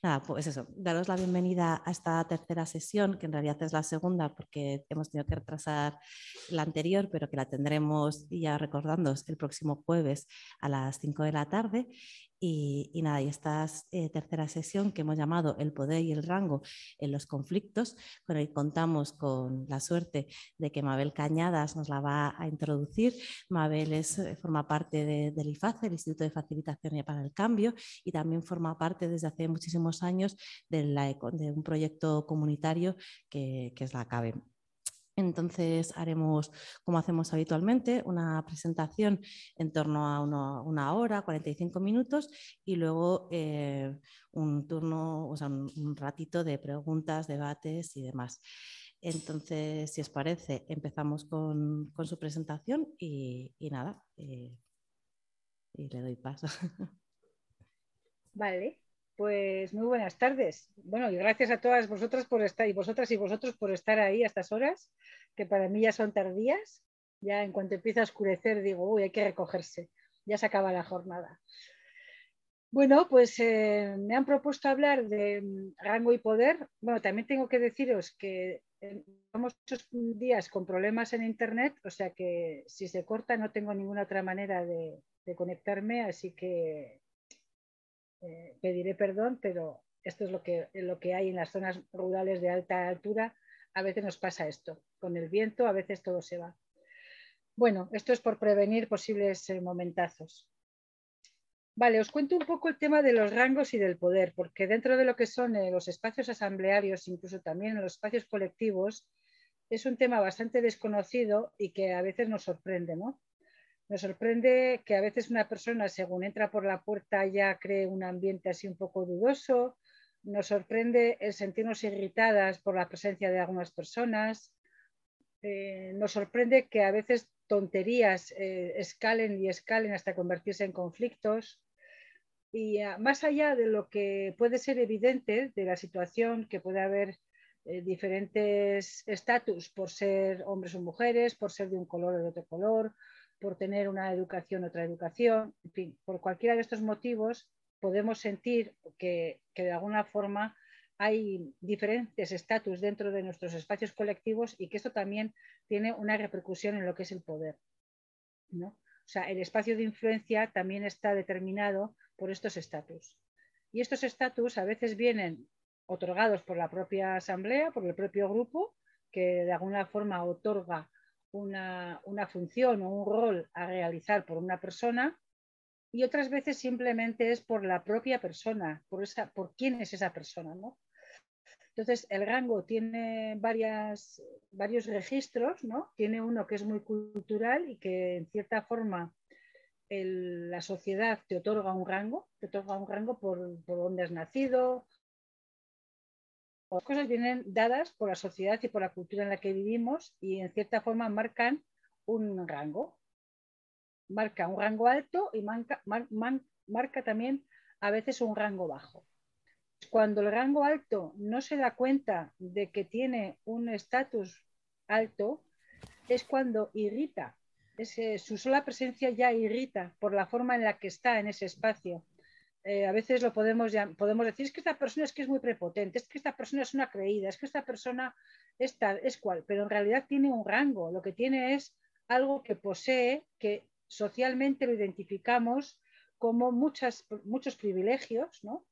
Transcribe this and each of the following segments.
Nada, pues eso, daros la bienvenida a esta tercera sesión, que en realidad es la segunda porque hemos tenido que retrasar la anterior, pero que la tendremos ya recordando el próximo jueves a las 5 de la tarde. Y, nada, y esta eh, tercera sesión que hemos llamado El poder y el rango en los conflictos, con el contamos con la suerte de que Mabel Cañadas nos la va a introducir. Mabel es, eh, forma parte del IFACE, el Instituto de Facilitación para el Cambio, y también forma parte desde hace muchísimos años de, un proyecto comunitario que, que es la CABE. Entonces haremos, como hacemos habitualmente, una presentación en torno a una hora, 45 minutos y luego eh, un turno, o sea, un, ratito de preguntas, debates y demás. Entonces, si os parece, empezamos con, su presentación y, nada, eh, y le doy paso. Vale, pues muy buenas tardes. Bueno, y gracias a todas vosotras por estar y vosotras y vosotros por estar ahí a estas horas, que para mí ya son tardías. Ya en cuanto empieza a oscurecer digo, uy, hay que recogerse. Ya se acaba la jornada. Bueno, pues eh, me han propuesto hablar de mm, rango y poder. Bueno, también tengo que deciros que estamos eh, muchos días con problemas en Internet, o sea que si se corta no tengo ninguna otra manera de conectarme, así que eh, pediré perdón, pero esto es lo que, lo que hay en las zonas rurales de alta altura. A veces nos pasa esto. Con el viento a veces todo se va. Bueno, esto es por prevenir posibles eh, momentazos. Vale, os cuento un poco el tema de los rangos y del poder, porque dentro de lo que son eh, los espacios asamblearios, incluso también los espacios colectivos, es un tema bastante desconocido y que a veces nos sorprende, ¿no? Nos sorprende que a veces una persona, según entra por la puerta, ya cree un ambiente así un poco dudoso. Nos sorprende el sentirnos irritadas por la presencia de algunas personas. Eh, nos sorprende que a veces tonterías eh, escalen y escalen hasta convertirse en conflictos. Y ah, más allá de lo que puede ser evidente de la situación, que puede haber eh, diferentes estatus por ser hombres o mujeres, por ser de un color o de otro color, por tener una educación, otra educación, en fin, por cualquiera de estos motivos podemos sentir que, de alguna forma hay diferentes estatus dentro de nuestros espacios colectivos y que esto también tiene una repercusión en lo que es el poder. ¿no? O sea, el espacio de influencia también está determinado por estos estatus. Y estos estatus a veces vienen otorgados por la propia asamblea, por el propio grupo, que de alguna forma otorga una, función o un rol a realizar por una persona y otras veces simplemente es por la propia persona, por, esa, por quién es esa persona. ¿no? Entonces, el rango tiene varias, varios registros, ¿no? Tiene uno que es muy cultural y que en cierta forma la sociedad te otorga un rango, te otorga un rango por, por dónde has nacido, las cosas vienen dadas por la sociedad y por la cultura en la que vivimos y en cierta forma marcan un rango. Marca un rango alto y marca, también a veces un rango bajo. Cuando el rango alto no se da cuenta de que tiene un estatus alto, es cuando irrita. su sola presencia ya irrita por la forma en la que está en ese espacio eh, a veces lo podemos, podemos decir, es que esta persona es que es muy prepotente, es que esta persona es una creída, es que esta persona es tal, es cual, pero en realidad tiene un rango, lo que tiene es algo que posee, que socialmente lo identificamos como muchas, muchos privilegios, ¿no?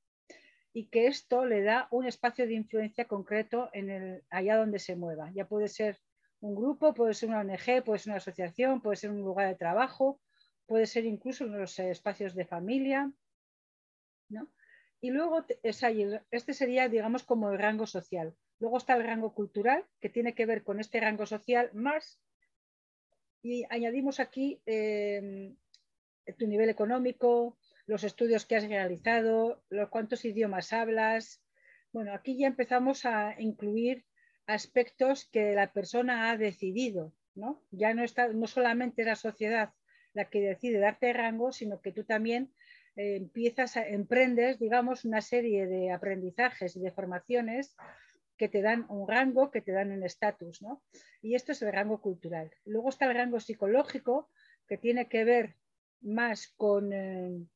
y que esto le da un espacio de influencia concreto en el, allá donde se mueva. Ya puede ser un grupo, puede ser una ONG, puede ser una asociación, puede ser un lugar de trabajo, puede ser incluso en los espacios de familia, y luego, este sería, digamos, como el rango social. Luego está el rango cultural, que tiene que ver con este rango social más, y añadimos aquí em, tu nivel económico, los estudios que has realizado, los cuántos idiomas hablas. Bueno, aquí ya empezamos a incluir aspectos que la persona ha decidido ¿no? Ya no, está, no solamente la sociedad la que decide darte rango, sino que tú también empiezas a, emprendes, digamos, una serie de aprendizajes y de formaciones que te dan un rango, que te dan un estatus, ¿no? Y esto es el rango cultural. Luego está el rango psicológico, que tiene que ver más con... Eh,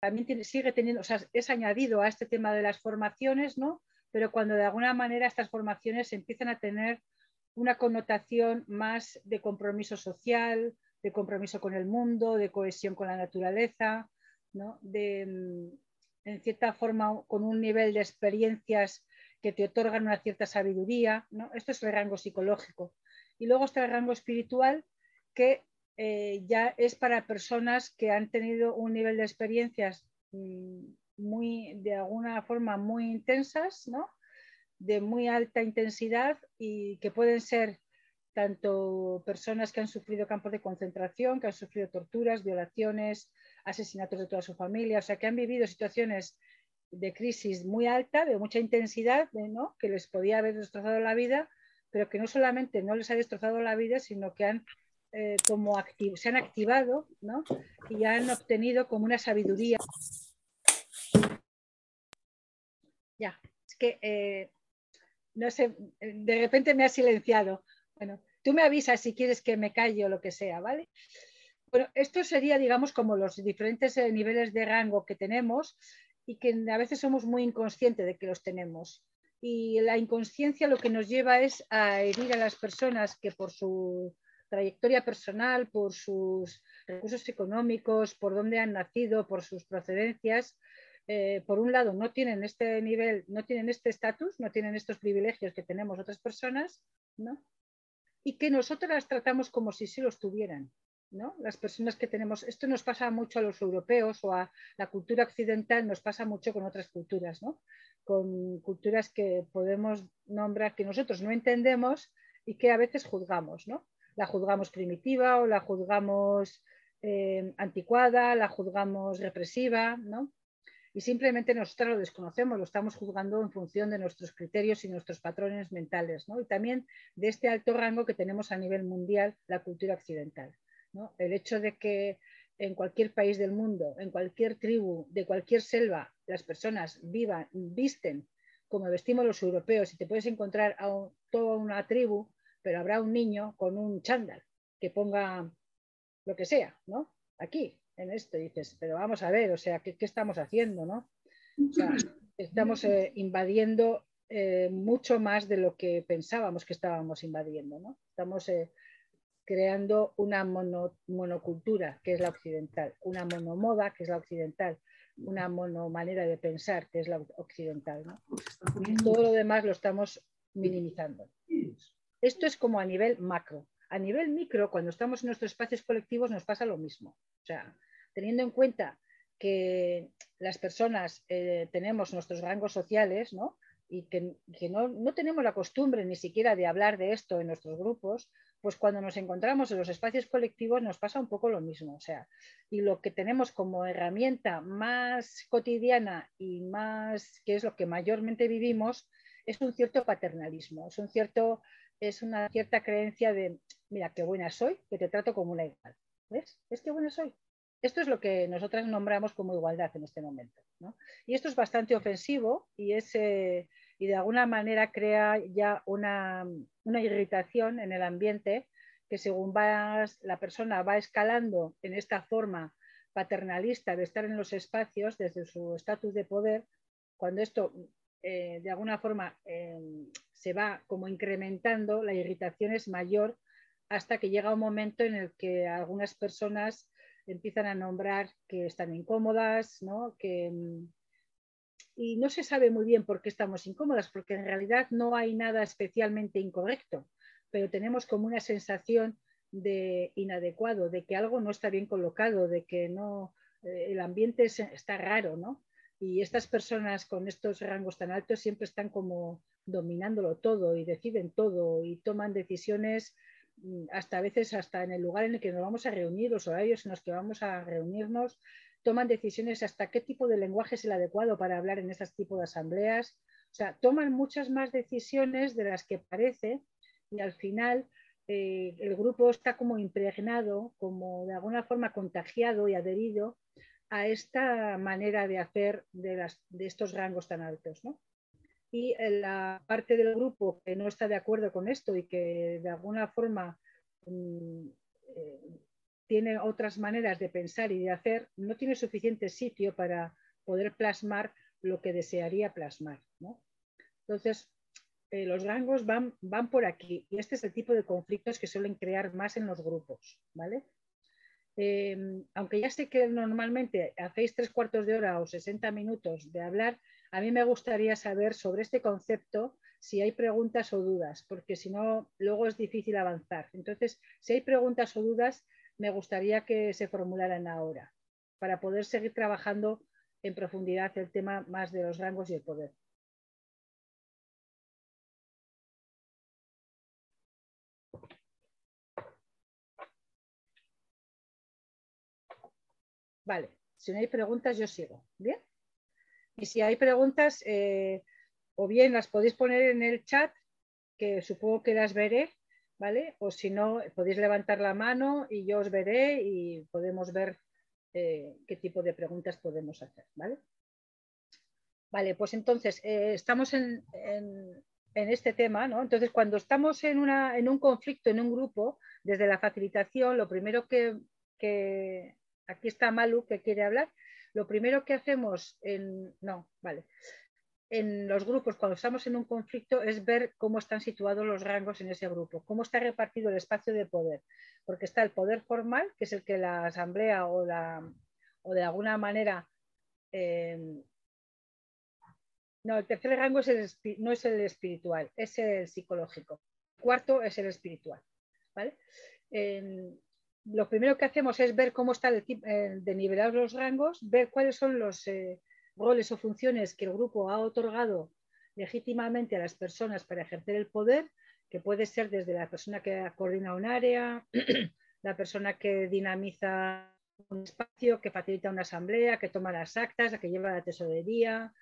también sigue teniendo, o sea, es añadido a este tema de las formaciones, ¿no? Pero cuando de alguna manera estas formaciones empiezan a tener una connotación más de compromiso social, de compromiso con el mundo, de cohesión con la naturaleza, ¿no? de, mm, en cierta forma, con un nivel de experiencias que te otorgan una cierta sabiduría. ¿no? Esto es el rango psicológico. Y luego está el rango espiritual, que eh, ya es para personas que han tenido un nivel de experiencias mm, muy, de alguna forma, muy intensas, ¿no? de muy alta intensidad y que pueden ser tanto personas que han sufrido campos de concentración, que han sufrido torturas, violaciones, asesinatos de toda su familia, o sea, que han vivido situaciones de crisis muy alta, de mucha intensidad, ¿no? que les podía haber destrozado la vida, pero que no solamente no les ha destrozado la vida, sino que han, eh, como se han activado ¿no? y han obtenido como una sabiduría. Ya, es que eh, no sé, de repente me ha silenciado. Bueno, tú me avisas si quieres que me calle o lo que sea, ¿vale? Bueno, esto sería, digamos, como los diferentes eh, niveles de rango que tenemos y que a veces somos muy inconscientes de que los tenemos. Y la inconsciencia lo que nos lleva es a herir a las personas que por su trayectoria personal, por sus recursos económicos, por dónde han nacido, por sus procedencias, eh, por un lado no tienen este nivel, no tienen este estatus, no tienen estos privilegios que tenemos otras personas, ¿no? Y que nosotros las tratamos como si sí los tuvieran. ¿no? Las personas que tenemos, esto nos pasa mucho a los europeos o a la cultura occidental, nos pasa mucho con otras culturas, ¿no? con culturas que podemos nombrar que nosotros no entendemos y que a veces juzgamos. ¿no? La juzgamos primitiva o la juzgamos eh, anticuada, la juzgamos represiva. ¿no? Y simplemente nosotros lo desconocemos, lo estamos juzgando en función de nuestros criterios y nuestros patrones mentales, ¿no? y también de este alto rango que tenemos a nivel mundial, la cultura occidental. El hecho de que en cualquier país del mundo, en cualquier tribu, de cualquier selva, las personas vivan, visten como vestimos los europeos y te puedes encontrar a toda una tribu, pero habrá un niño con un chándal que ponga lo que sea, ¿no? Aquí, en esto. Y dices, pero vamos a ver, o sea, ¿qué, estamos haciendo? ¿no? estamos eh, invadiendo eh, mucho más de lo que pensábamos que estábamos invadiendo. ¿no? Estamos eh, creando una monocultura, que es la occidental, una monomoda, que es la occidental, una monomanera de pensar, que es la occidental. ¿no? Todo lo demás lo estamos minimizando. Esto es como a nivel macro. A nivel micro, cuando estamos en nuestros espacios colectivos, nos pasa lo mismo. O sea, teniendo en cuenta que las personas eh, tenemos nuestros rangos sociales, ¿no? y que, no, tenemos la costumbre ni siquiera de hablar de esto en nuestros grupos, pues cuando nos encontramos en los espacios colectivos nos pasa un poco lo mismo. O sea, y lo que tenemos como herramienta más cotidiana y más, que es lo que mayormente vivimos, es un cierto paternalismo, es, un cierto, es una cierta creencia de, mira, qué buena soy, que te trato como una igual. ¿Ves? Es que buena soy. Esto es lo que nosotras nombramos como igualdad en este momento. Y esto es bastante ofensivo y, es, eh, y de alguna manera crea ya una, irritación en el ambiente que según la persona va escalando en esta forma paternalista de estar en los espacios desde su estatus de poder, cuando esto eh, de alguna forma eh, se va como incrementando, la irritación es mayor hasta que llega un momento en el que algunas personas empiezan a nombrar que están incómodas, ¿no? Que, mm, y no se sabe muy bien por qué estamos incómodas, porque en realidad no hay nada especialmente incorrecto, pero tenemos como una sensación de inadecuado, de que algo no está bien colocado, de que no, eh, el ambiente está raro, ¿no? Y estas personas con estos rangos tan altos siempre están como dominándolo todo y deciden todo y toman decisiones Mm, hasta a veces hasta en el lugar en el que nos vamos a reunir, los horarios en los que vamos a reunirnos, toman decisiones hasta qué tipo de lenguaje es el adecuado para hablar en este tipo de asambleas. O sea, toman muchas más decisiones de las que parece y al final eh, el grupo está como impregnado, como de alguna forma contagiado y adherido a esta manera de hacer de, estos rangos tan altos. Y la parte del grupo que no está de acuerdo con esto y que de alguna forma mm, eh, tiene otras maneras de pensar y de hacer, no tiene suficiente sitio para poder plasmar lo que desearía plasmar. Entonces, eh, los rangos van, van por aquí y este es el tipo de conflictos que suelen crear más en los grupos, ¿vale? Eh, aunque ya sé que normalmente hacéis tres cuartos de hora o 60 minutos de hablar, a mí me gustaría saber sobre este concepto si hay preguntas o dudas, porque si no, luego es difícil avanzar. Entonces, si hay preguntas o dudas, me gustaría que se formularan ahora para poder seguir trabajando en profundidad el tema más de los rangos y el poder. Vale, si no hay preguntas, yo sigo. Bien. Y si hay preguntas, eh, o bien las podéis poner en el chat, que supongo que las veré, ¿vale? O si no, podéis levantar la mano y yo os veré y podemos ver eh, qué tipo de preguntas podemos hacer, ¿vale? Vale, pues entonces eh, estamos en, este tema, ¿no? Entonces, cuando estamos en, en, un conflicto, en un grupo, desde la facilitación, lo primero que, que aquí está Malu que quiere hablar. Lo primero que hacemos en, no, vale, en los grupos cuando estamos en un conflicto es ver cómo están situados los rangos en ese grupo, cómo está repartido el espacio de poder, porque está el poder formal, que es el que la asamblea o, la, o de alguna manera eh, no, el tercer rango es no es el espiritual, es el psicológico. El cuarto es el espiritual. ¿vale? Lo primero que hacemos es ver cómo está de nivelar los rangos, ver cuáles son los eh, roles o funciones que el grupo ha otorgado legítimamente a las personas para ejercer el poder, que puede ser desde la persona que coordina un área, la persona que dinamiza un espacio, que facilita una asamblea, que toma las actas, la que lleva la tesorería,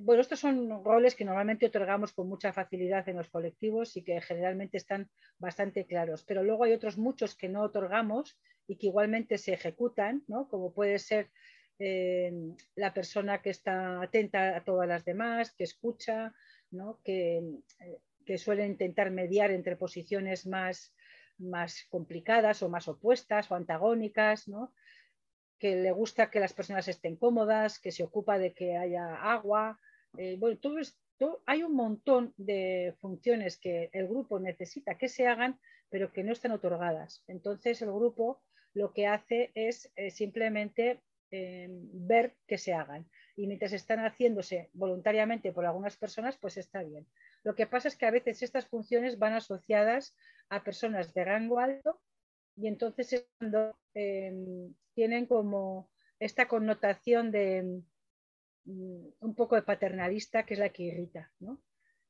bueno, estos son roles que normalmente otorgamos con mucha facilidad en los colectivos y que generalmente están bastante claros, pero luego hay otros muchos que no otorgamos y que igualmente se ejecutan, ¿no? como puede ser eh, la persona que está atenta a todas las demás, que escucha, ¿no? que, eh, que, suele intentar mediar entre posiciones más, más complicadas o más opuestas o antagónicas, ¿no? Que le gusta que las personas estén cómodas, que se ocupa de que haya agua. Eh, bueno, hay un montón de funciones que el grupo necesita que se hagan, pero que no están otorgadas. Entonces el grupo lo que hace es eh, simplemente eh, ver que se hagan. Y mientras están haciéndose voluntariamente por algunas personas, pues está bien. Lo que pasa es que a veces estas funciones van asociadas a personas de rango alto y entonces es cuando em, tienen como esta connotación de mm, un poco de paternalista que es la que irrita.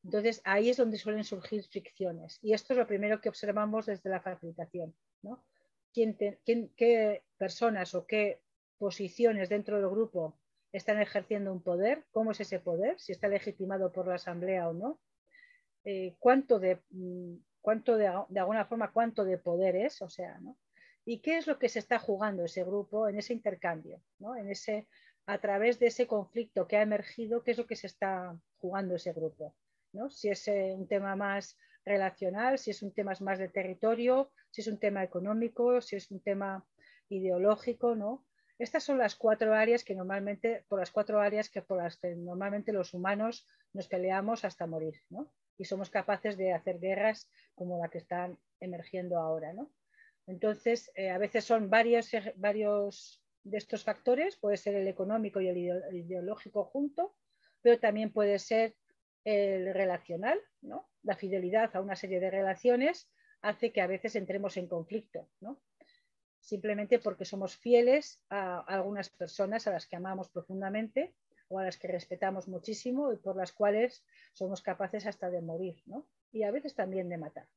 Entonces ahí es donde suelen surgir fricciones y esto es lo primero que observamos desde la facilitación. ¿no? ¿Qué personas o qué posiciones dentro del grupo están ejerciendo un poder? ¿Cómo es ese poder? Si está legitimado por la asamblea o no. Eh, ¿Cuánto de mm, cuánto de, alguna forma cuánto de poder es, o sea, ¿no? ¿Y qué es lo que se está jugando ese grupo en ese intercambio, ¿no? en ese, a través de ese conflicto que ha emergido, qué es lo que se está jugando ese grupo? ¿no? Si es eh, un tema más relacional, si es un tema más de territorio, si es un tema económico, si es un tema ideológico, ¿no? Estas son las cuatro áreas que normalmente, por las cuatro áreas que por las que normalmente los humanos nos peleamos hasta morir, ¿no? Y somos capaces de hacer guerras como la que están emergiendo ahora. ¿no? Entonces, eh, a veces son varios, varios de estos factores, puede ser el económico y el ideológico junto, pero también puede ser el relacional, ¿no? la fidelidad a una serie de relaciones hace que a veces entremos en conflicto, ¿no? simplemente porque somos fieles a algunas personas a las que amamos profundamente o a las que respetamos muchísimo y por las cuales somos capaces hasta de morir, ¿no? Y a veces también de matar.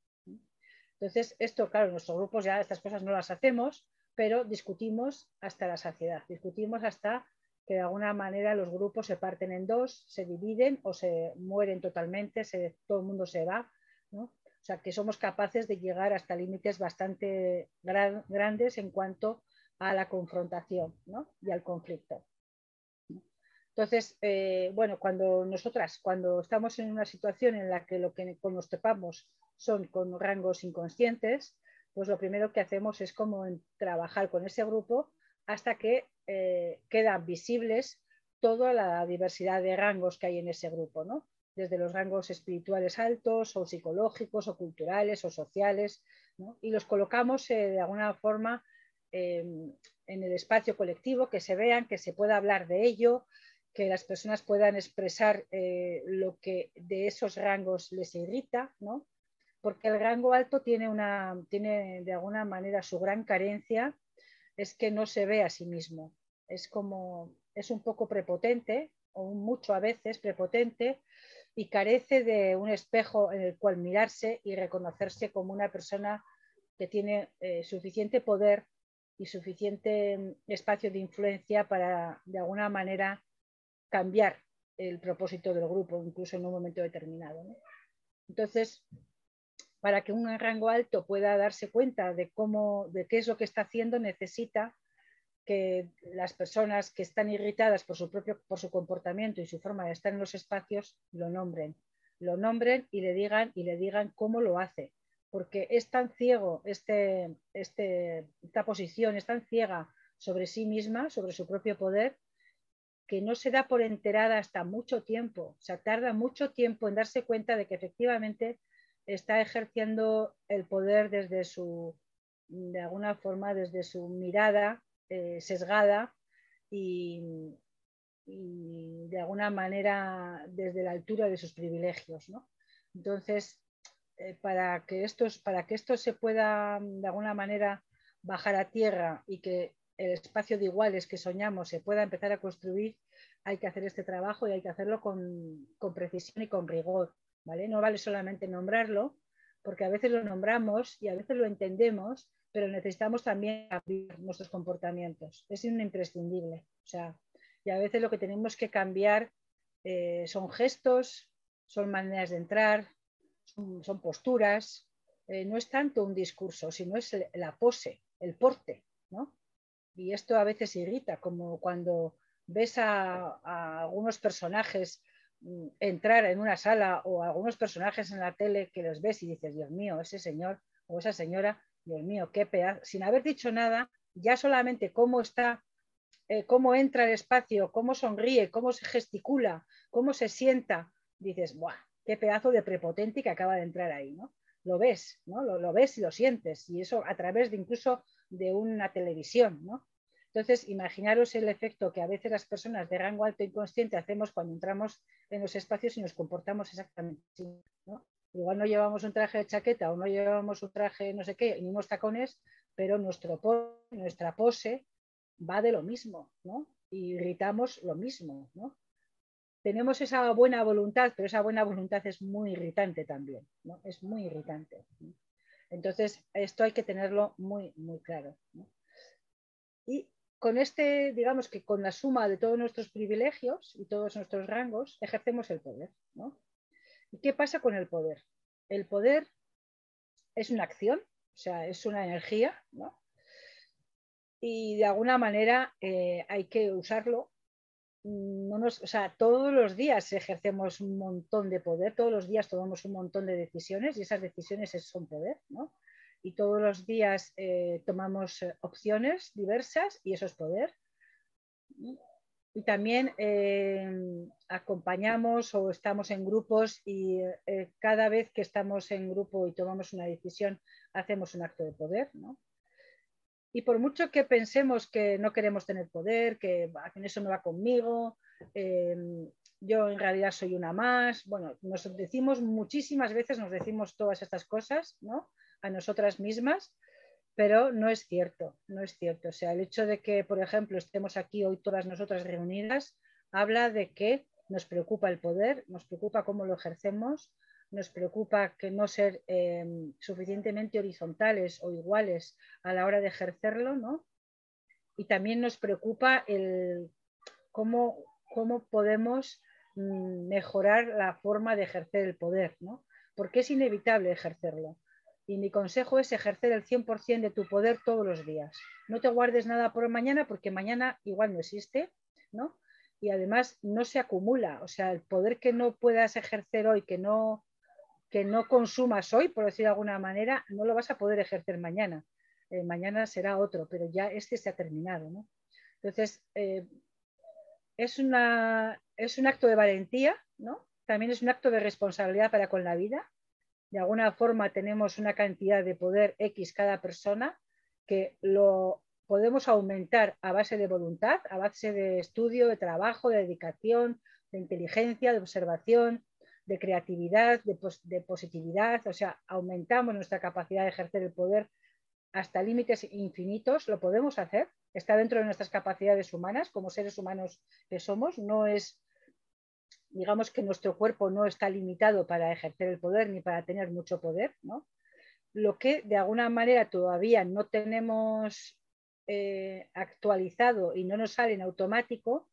Entonces, esto, claro, en nuestros grupos ya estas cosas no las hacemos, pero discutimos hasta la saciedad, discutimos hasta que de alguna manera los grupos se parten en dos, se dividen o se mueren totalmente, se, todo el mundo se va, ¿no? O sea, que somos capaces de llegar hasta límites bastante grandes en cuanto a la confrontación y al conflicto. Entonces, eh, bueno, cuando nosotras, cuando estamos en una situación en la que lo que nos topamos son con rangos inconscientes, pues lo primero que hacemos es como trabajar con ese grupo hasta que eh, quedan visibles toda la diversidad de rangos que hay en ese grupo, ¿no? desde los rangos espirituales altos o psicológicos o culturales o sociales, y los colocamos eh, de alguna forma en el espacio colectivo, que se vean, que se pueda hablar de ello, que las personas puedan expresar eh, lo que de esos rangos les irrita, ¿no? Porque el rango alto tiene, una, tiene de alguna manera su gran carencia, es que no se ve a sí mismo. Es como, es un poco prepotente, o mucho a veces prepotente, y carece de un espejo en el cual mirarse y reconocerse como una persona que tiene eh, suficiente poder y suficiente mm, espacio de influencia para, de alguna manera, cambiar el propósito del grupo, incluso en un momento determinado. Entonces, para que un rango alto pueda darse cuenta de cómo, de qué es lo que está haciendo, necesita que las personas que están irritadas por su propio, por su comportamiento y su forma de estar en los espacios, lo nombren, lo nombren y le digan y le digan cómo lo hace, porque es tan ciego este, este, esta posición, es tan ciega sobre sí misma, sobre su propio poder, que no se da por enterada hasta mucho tiempo, o sea, tarda mucho tiempo en darse cuenta de que efectivamente está ejerciendo el poder desde su, de alguna forma, desde su mirada eh, sesgada y, de alguna manera desde la altura de sus privilegios. Entonces, eh, para, que estos, para que esto se pueda de alguna manera bajar a tierra y que el espacio de iguales que soñamos se pueda empezar a construir, hay que hacer este trabajo y hay que hacerlo con, precisión y con rigor. ¿vale? No vale solamente nombrarlo, porque a veces lo nombramos y a veces lo entendemos, pero necesitamos también abrir nuestros comportamientos. Es un imprescindible. O sea, y a veces lo que tenemos que cambiar eh, son gestos, son maneras de entrar, son, posturas. Eh, no es tanto un discurso, sino es la pose, el porte. ¿no? Y esto a veces irrita, como cuando ves a, algunos personajes mm, entrar en una sala o algunos personajes en la tele que los ves y dices, Dios mío, ese señor o esa señora, Dios mío, qué pedazo, sin haber dicho nada, ya solamente cómo está, eh, cómo entra el espacio, cómo sonríe, cómo se gesticula, cómo se sienta, dices, ¡buah! Qué pedazo de prepotente que acaba de entrar ahí, ¿no? Lo ves, ¿no? Lo, lo ves y lo sientes, y eso a través de incluso de una televisión, ¿no? Entonces, imaginaros el efecto que a veces las personas de rango alto inconsciente hacemos cuando entramos en los espacios y nos comportamos exactamente así. Igual no llevamos un traje de chaqueta o no llevamos un traje no sé qué, ni unos tacones, pero nuestra pose va de lo mismo, ¿no? Y gritamos lo mismo, ¿no? Tenemos esa buena voluntad, pero esa buena voluntad es muy irritante también, ¿no? Es muy irritante. Entonces, esto hay que tenerlo muy, muy claro. Y con este, digamos que con la suma de todos nuestros privilegios y todos nuestros rangos, ejercemos el poder. ¿Y qué pasa con el poder? El poder es una acción, o sea, es una energía, Y de alguna manera eh, hay que usarlo. No nos, o sea, todos los días ejercemos un montón de poder, todos los días tomamos un montón de decisiones y esas decisiones son poder, ¿no? Y todos los días eh, tomamos eh, opciones diversas y eso es poder. Y también eh, acompañamos o estamos en grupos y cada vez que estamos en grupo y tomamos una decisión hacemos un acto de poder. Y por mucho que pensemos que no queremos tener poder, que, eso no va conmigo, yo en realidad soy una más, bueno, nos decimos muchísimas veces, nos decimos todas estas cosas, ¿no? A nosotras mismas, pero no es cierto, no es cierto. O sea, el hecho de que, por ejemplo, estemos aquí hoy todas nosotras reunidas, habla de que nos preocupa el poder, nos preocupa cómo lo ejercemos, nos preocupa que no ser em, suficientemente horizontales o iguales a la hora de ejercerlo, ¿no? Y también nos preocupa el cómo, cómo podemos mm, mejorar la forma de ejercer el poder, ¿no? porque es inevitable ejercerlo. Y mi consejo es ejercer el 100% de tu poder todos los días. No te guardes nada por mañana porque mañana igual no existe, ¿no? Y además no se acumula, o sea, el poder que no puedas ejercer hoy, que no, que no consumas hoy, por decir de alguna manera, no lo vas a poder ejercer mañana. Eh, mañana será otro, pero ya este se ha terminado, ¿no? Entonces, eh, es, una, es un acto de valentía, ¿no? También es un acto de responsabilidad para con la vida, de alguna forma tenemos una cantidad de poder X cada persona que lo podemos aumentar a base de voluntad, a base de estudio, de trabajo, de dedicación, de inteligencia, de observación, de creatividad, de, positividad. O sea, aumentamos nuestra capacidad de ejercer el poder hasta límites infinitos. Lo podemos hacer. Está dentro de nuestras capacidades humanas como seres humanos que somos. No es digamos que nuestro cuerpo no está limitado para ejercer el poder ni para tener mucho poder, ¿no? Lo que de alguna manera todavía no tenemos eh, actualizado y no nos sale en automático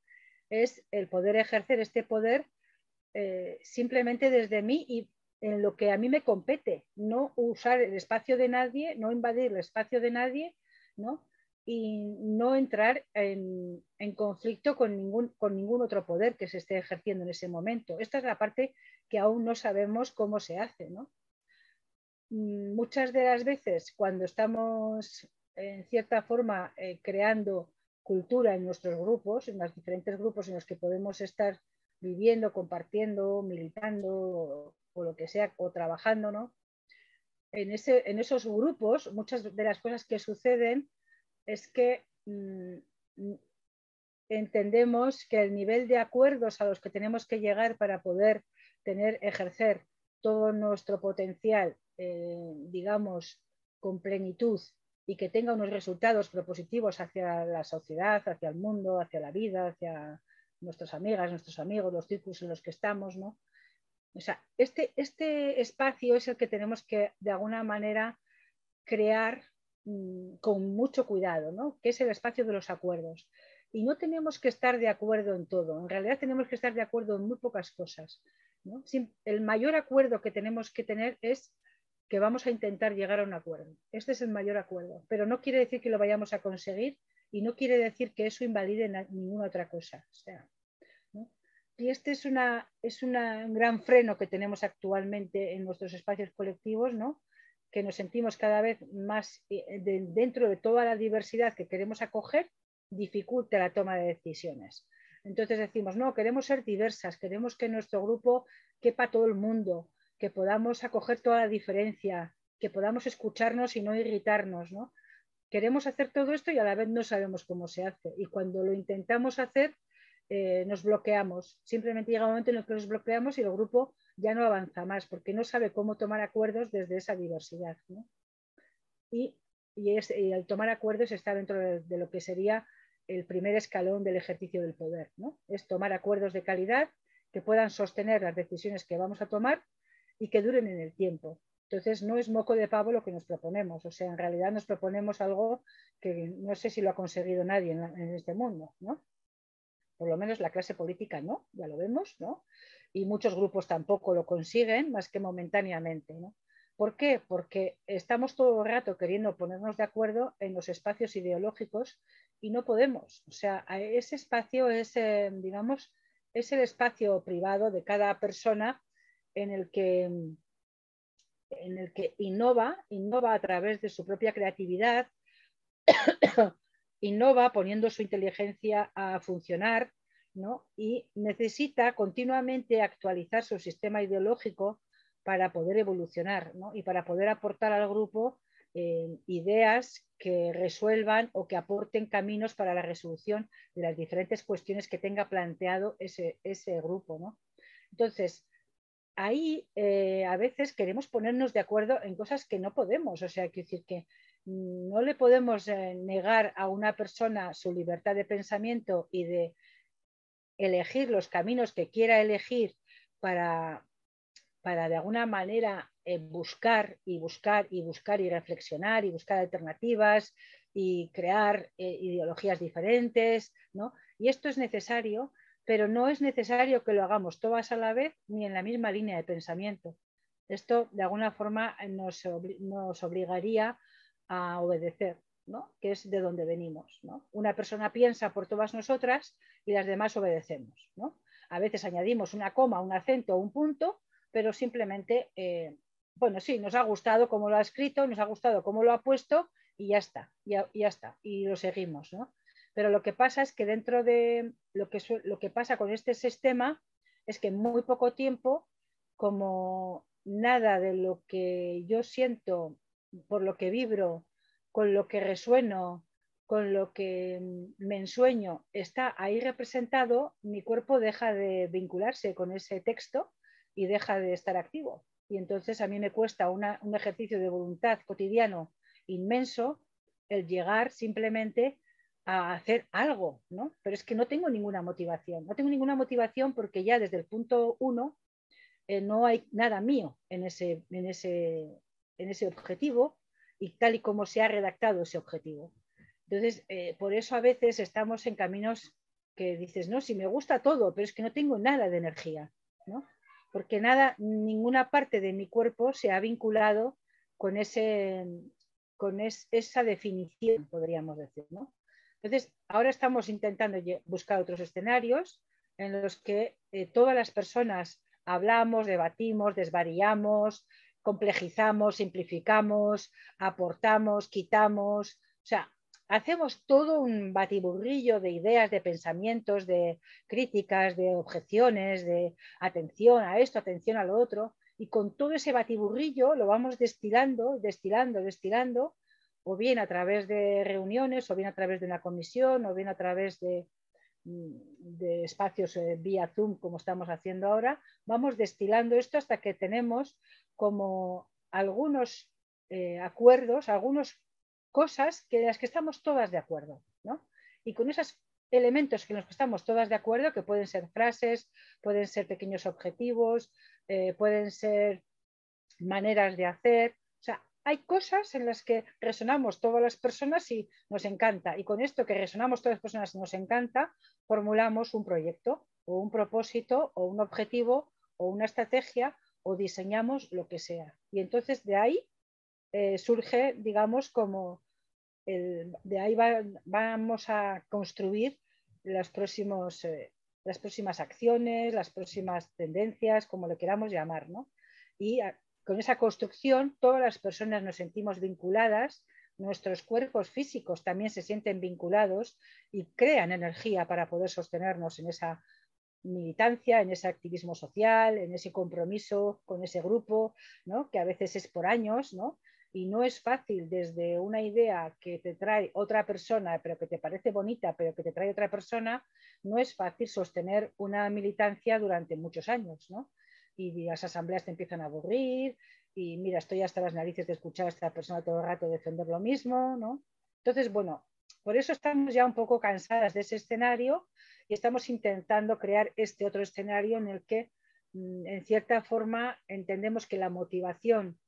es el poder ejercer este poder eh, simplemente desde mí y en lo que a mí me compete, no usar el espacio de nadie, no invadir el espacio de nadie, ¿no? Y no entrar en, conflicto con ningún, con ningún otro poder que se esté ejerciendo en ese momento. Esta es la parte que aún no sabemos cómo se hace. Mm, muchas de las veces cuando estamos en cierta forma eh, creando cultura en nuestros grupos, en los diferentes grupos en los que podemos estar viviendo, compartiendo, militando o, lo que sea, o trabajando, ¿no? En, ese, en esos grupos, muchas de las cosas que suceden es que mm, entendemos que el nivel de acuerdos a los que tenemos que llegar para poder tener, ejercer todo nuestro potencial, eh, digamos, con plenitud y que tenga unos resultados propositivos hacia la sociedad, hacia el mundo, hacia la vida, hacia nuestras amigas, nuestros amigos, los círculos en los que estamos, ¿no? O sea, este, este espacio es el que tenemos que, de alguna manera, crear con mucho cuidado, ¿no? que es el espacio de los acuerdos. Y no tenemos que estar de acuerdo en todo, en realidad tenemos que estar de acuerdo en muy pocas cosas. El mayor acuerdo que tenemos que tener es que vamos a intentar llegar a un acuerdo. Este es el mayor acuerdo, pero no quiere decir que lo vayamos a conseguir y no quiere decir que eso invalide ninguna otra cosa. Y este es, una, es un gran freno que tenemos actualmente en nuestros espacios colectivos, ¿no? Que nos sentimos cada vez más eh, dentro de toda la diversidad que queremos acoger, dificulta la toma de decisiones. Entonces decimos, no, queremos ser diversas, queremos que nuestro grupo quepa todo el mundo, que podamos acoger toda la diferencia, que podamos escucharnos y no irritarnos, ¿no? Queremos hacer todo esto y a la vez no sabemos cómo se hace. Y cuando lo intentamos hacer, eh, nos bloqueamos. Simplemente llega un momento en el que nos bloqueamos y el grupo ya no avanza más porque no sabe cómo tomar acuerdos desde esa diversidad. Y, el tomar acuerdos está dentro de, lo que sería el primer escalón del ejercicio del poder. ¿no? Es tomar acuerdos de calidad que puedan sostener las decisiones que vamos a tomar y que duren en el tiempo. Entonces, no es moco de pavo lo que nos proponemos. O sea, en realidad nos proponemos algo que no sé si lo ha conseguido nadie en, en este mundo, ¿no? Por lo menos la clase política no, ya lo vemos, ¿no? Y muchos grupos tampoco lo consiguen más que momentáneamente. ¿no? ¿Por qué? Porque estamos todo el rato queriendo ponernos de acuerdo en los espacios ideológicos y no podemos. O sea, ese espacio es, eh, digamos, es el espacio privado de cada persona en el que, en el que innova, innova a través de su propia creatividad, innova poniendo su inteligencia a funcionar y necesita continuamente actualizar su sistema ideológico para poder evolucionar y para poder aportar al grupo eh, ideas que resuelvan o que aporten caminos para la resolución de las diferentes cuestiones que tenga planteado ese, grupo. Entonces, ahí eh, a veces queremos ponernos de acuerdo en cosas que no podemos, o sea, quiero decir que no le podemos eh, negar a una persona su libertad de pensamiento y de elegir los caminos que quiera elegir para, para de alguna manera eh, buscar y buscar y buscar y reflexionar y buscar alternativas y crear eh, ideologías diferentes, ¿no? Y esto es necesario, pero no es necesario que lo hagamos todas a la vez ni en la misma línea de pensamiento. Esto de alguna forma nos, nos obligaría a obedecer, ¿no? que es de donde venimos. ¿no? Una persona piensa por todas nosotras y las demás obedecemos. ¿no? A veces añadimos una coma, un acento un punto, pero simplemente, eh, bueno, sí, nos ha gustado cómo lo ha escrito, nos ha gustado cómo lo ha puesto y ya está, ya, ya está, y lo seguimos. ¿no? Pero lo que pasa es que dentro de lo que, lo que pasa con este sistema es que en muy poco tiempo, como nada de lo que yo siento, por lo que vibro, con lo que resueno, con lo que me ensueño, está ahí representado, mi cuerpo deja de vincularse con ese texto y deja de estar activo. Y entonces a mí me cuesta un ejercicio de voluntad cotidiano inmenso el llegar simplemente a hacer algo, ¿no? Pero es que no tengo ninguna motivación. No tengo ninguna motivación porque ya desde el punto uno eh, no hay nada mío en ese, en, ese, en ese objetivo y tal y como se ha redactado ese objetivo. Entonces, eh, por eso a veces estamos en caminos que dices, no, si me gusta todo, pero es que no tengo nada de energía, ¿no? Porque nada, ninguna parte de mi cuerpo se ha vinculado con, ese, con esa definición, podríamos decir, ¿no? Entonces, ahora estamos intentando buscar otros escenarios en los que eh, todas las personas hablamos, debatimos, desvariamos, complejizamos, simplificamos, aportamos, quitamos, o sea, hacemos todo un batiburrillo de ideas, de pensamientos, de críticas, de objeciones, de atención a esto, atención a lo otro, y con todo ese batiburrillo lo vamos destilando, destilando, destilando, o bien a través de reuniones, o bien a través de una comisión, o bien a través de, mm, espacios eh, vía Zoom, como estamos haciendo ahora, vamos destilando esto hasta que tenemos como algunos eh, acuerdos, algunas cosas que las que estamos todas de acuerdo. Y con esos elementos en los que estamos todas de acuerdo, que pueden ser frases, pueden ser pequeños objetivos, eh, pueden ser maneras de hacer, hay cosas en las que resonamos todas las personas y nos encanta. Y con esto que resonamos todas las personas y nos encanta, formulamos un proyecto o un propósito o un objetivo o una estrategia o diseñamos lo que sea. Y entonces de ahí eh, surge, digamos, como de ahí vamos a construir las, próximos, eh, las próximas acciones, las próximas tendencias, como le queramos llamar. ¿no? Y con esa construcción todas las personas nos sentimos vinculadas, nuestros cuerpos físicos también se sienten vinculados y crean energía para poder sostenernos en esa militancia, en ese activismo social, en ese compromiso con ese grupo, ¿no? que a veces es por años, ¿no? Y no es fácil desde una idea que te trae otra persona, pero que te parece bonita, pero que te trae otra persona, no es fácil sostener una militancia durante muchos años. ¿no? y las asambleas te empiezan a aburrir y mira, estoy hasta las narices de escuchar a esta persona todo el rato defender lo mismo, ¿no? Entonces, bueno, por eso estamos ya un poco cansadas de ese escenario y estamos intentando crear este otro escenario en el que, mm, en cierta forma, entendemos que la motivación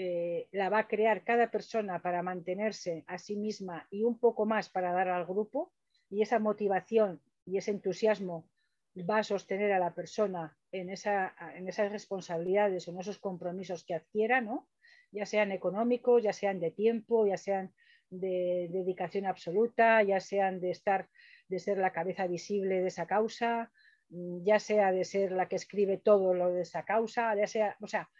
eh, la va a crear cada persona para mantenerse a sí misma y un poco más para dar al grupo y esa motivación y ese entusiasmo va a sostener a la persona en, esas responsabilidades o en esos compromisos que adquiera, ya sean económicos, ya sean de tiempo, ya sean de, dedicación absoluta, ya sean de estar, de ser la cabeza visible de esa causa, ya sea de ser la que escribe todo lo de esa causa, ya sea, o sea,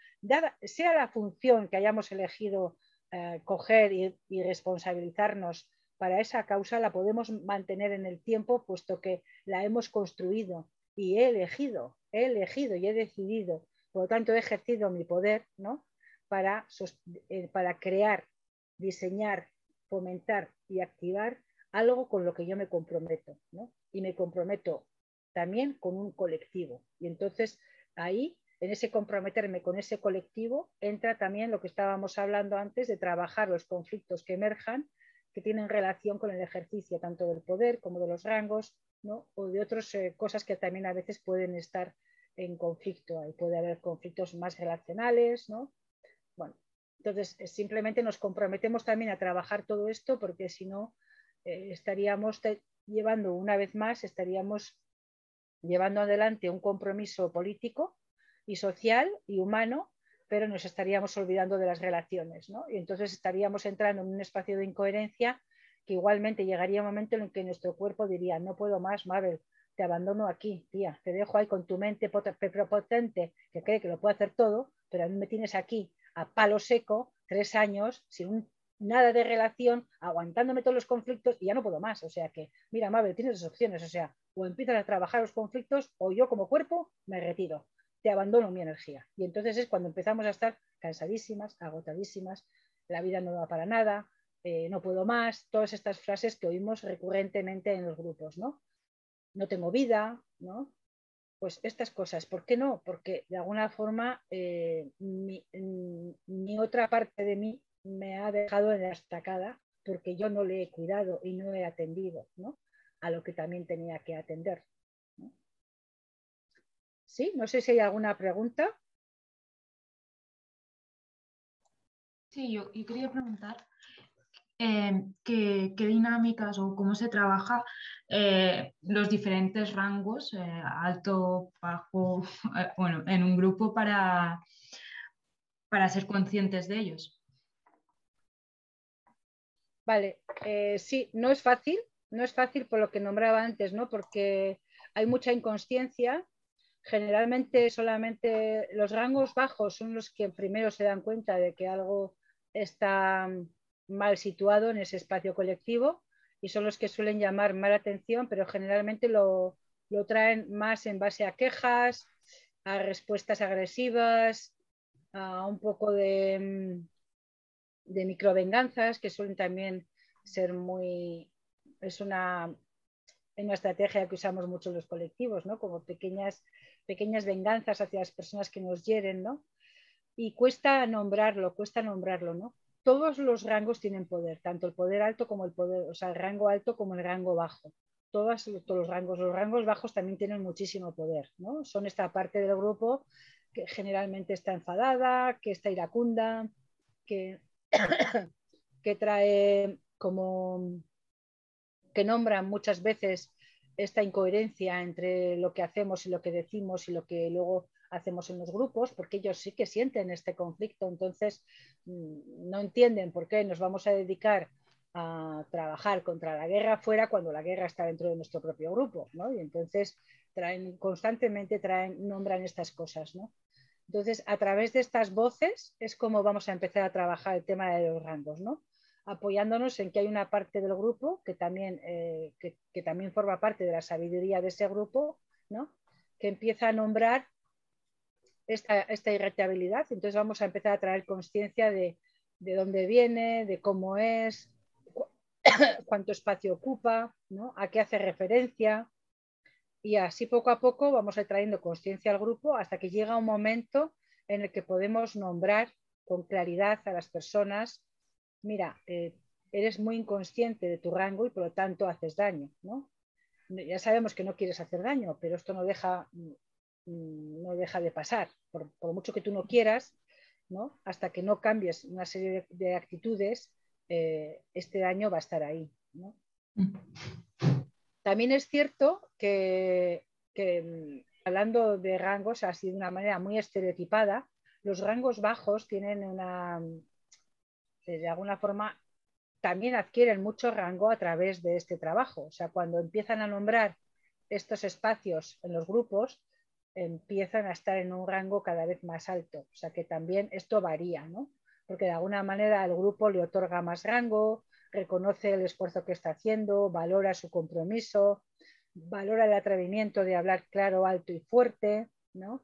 sea la función que hayamos elegido eh, coger y responsabilizarnos para esa causa la podemos mantener en el tiempo, puesto que la hemos construido y he elegido, he elegido y he decidido, por lo tanto he ejercido mi poder ¿no? para, eh, para crear, diseñar, fomentar y activar algo con lo que yo me comprometo. ¿no? Y me comprometo también con un colectivo. Y entonces ahí, en ese comprometerme con ese colectivo, entra también lo que estábamos hablando antes de trabajar los conflictos que emerjan que tienen relación con el ejercicio tanto del poder como de los rangos o de otras eh, cosas que también a veces pueden estar en conflicto. Ahí puede haber conflictos más relacionales. ¿no? Bueno, entonces simplemente nos comprometemos también a trabajar todo esto porque si no eh, estaríamos llevando una vez más, estaríamos llevando adelante un compromiso político y social y humano pero nos estaríamos olvidando de las relaciones, ¿no? Y entonces estaríamos entrando en un espacio de incoherencia que igualmente llegaría un momento en el que nuestro cuerpo diría, no puedo más, Mabel, te abandono aquí, tía, te dejo ahí con tu mente potente que cree que lo puede hacer todo, pero a mí me tienes aquí a palo seco, tres años, sin nada de relación, aguantándome todos los conflictos y ya no puedo más. O sea que, mira, Mabel, tienes dos opciones, o sea, o empiezas a trabajar los conflictos o yo como cuerpo me retiro, te abandono mi energía. Y entonces es cuando empezamos a estar cansadísimas, agotadísimas, la vida no va para nada, eh, no puedo más, todas estas frases que oímos recurrentemente en los grupos, ¿no? No tengo vida, ¿no? Pues estas cosas, ¿por qué no? Porque de alguna forma eh, mi, otra parte de mí me ha dejado en la estacada porque yo no le he cuidado y no he atendido, ¿no? A lo que también tenía que atender. ¿Sí? No sé si hay alguna pregunta. Sí, yo, quería preguntar Em, qué, dinámicas o cómo se trabaja eh, los diferentes rangos, eh, alto, bajo, eh, bueno, en un grupo para, para ser conscientes de ellos. Vale, sí, no es fácil, no es fácil por lo que nombraba antes, ¿no? Porque hay mucha inconsciencia. Generalmente solamente los rangos bajos son los que primero se dan cuenta de que algo está mal situado en ese espacio colectivo y son los que suelen llamar mala atención, pero generalmente lo, traen más en base a quejas, a respuestas agresivas, a un poco de, de microvenganzas que suelen también ser muy... Es una, una estrategia que usamos mucho los colectivos, ¿no? Como pequeñas, pequeñas venganzas hacia las personas que nos hieren, ¿no? Y cuesta nombrarlo, cuesta nombrarlo, ¿no? todos los rangos tienen poder, tanto el poder alto como el poder, o sea, el rango alto como el rango bajo. Todos, todos los rangos, los rangos bajos también tienen muchísimo poder, ¿no? Son esta parte del grupo que generalmente está enfadada, que está iracunda, que, que trae como que nombran muchas veces esta incoherencia entre lo que hacemos y lo que decimos y lo que luego hacemos en los grupos, porque ellos sí que sienten este conflicto, entonces mm, no entienden por qué nos vamos a dedicar a trabajar contra la guerra fuera cuando la guerra está dentro de nuestro propio grupo, ¿no? Y entonces traen, constantemente traen, nombran estas cosas, ¿no? Entonces, a través de estas voces es como vamos a empezar a trabajar el tema de los rangos, ¿no? apoyándonos en que hay una parte del grupo que también, eh, que, también forma parte de la sabiduría de ese grupo, ¿no? que empieza a nombrar esta, esta irritabilidad. Entonces vamos a empezar a traer conciencia de, de, dónde viene, de cómo es, cuánto espacio ocupa, ¿no? a qué hace referencia. Y así poco a poco vamos a ir trayendo conciencia al grupo hasta que llega un momento en el que podemos nombrar con claridad a las personas, mira, eh, eres muy inconsciente de tu rango y por lo tanto haces daño. ¿no? Ya sabemos que no quieres hacer daño, pero esto no deja Mm, no deja de pasar, por, mucho que tú no quieras, ¿no? hasta que no cambies una serie de, actitudes, eh, este daño va a estar ahí. También es cierto que, mm, hablando de rangos así de una manera muy estereotipada, los rangos bajos tienen una, de alguna forma, también adquieren mucho rango a través de este trabajo. O sea, cuando empiezan a nombrar estos espacios en los grupos, empiezan a estar en un rango cada vez más alto. O sea que también esto varía, ¿no? Porque de alguna manera el grupo le otorga más rango, reconoce el esfuerzo que está haciendo, valora su compromiso, valora el atrevimiento de hablar claro, alto y fuerte, ¿no?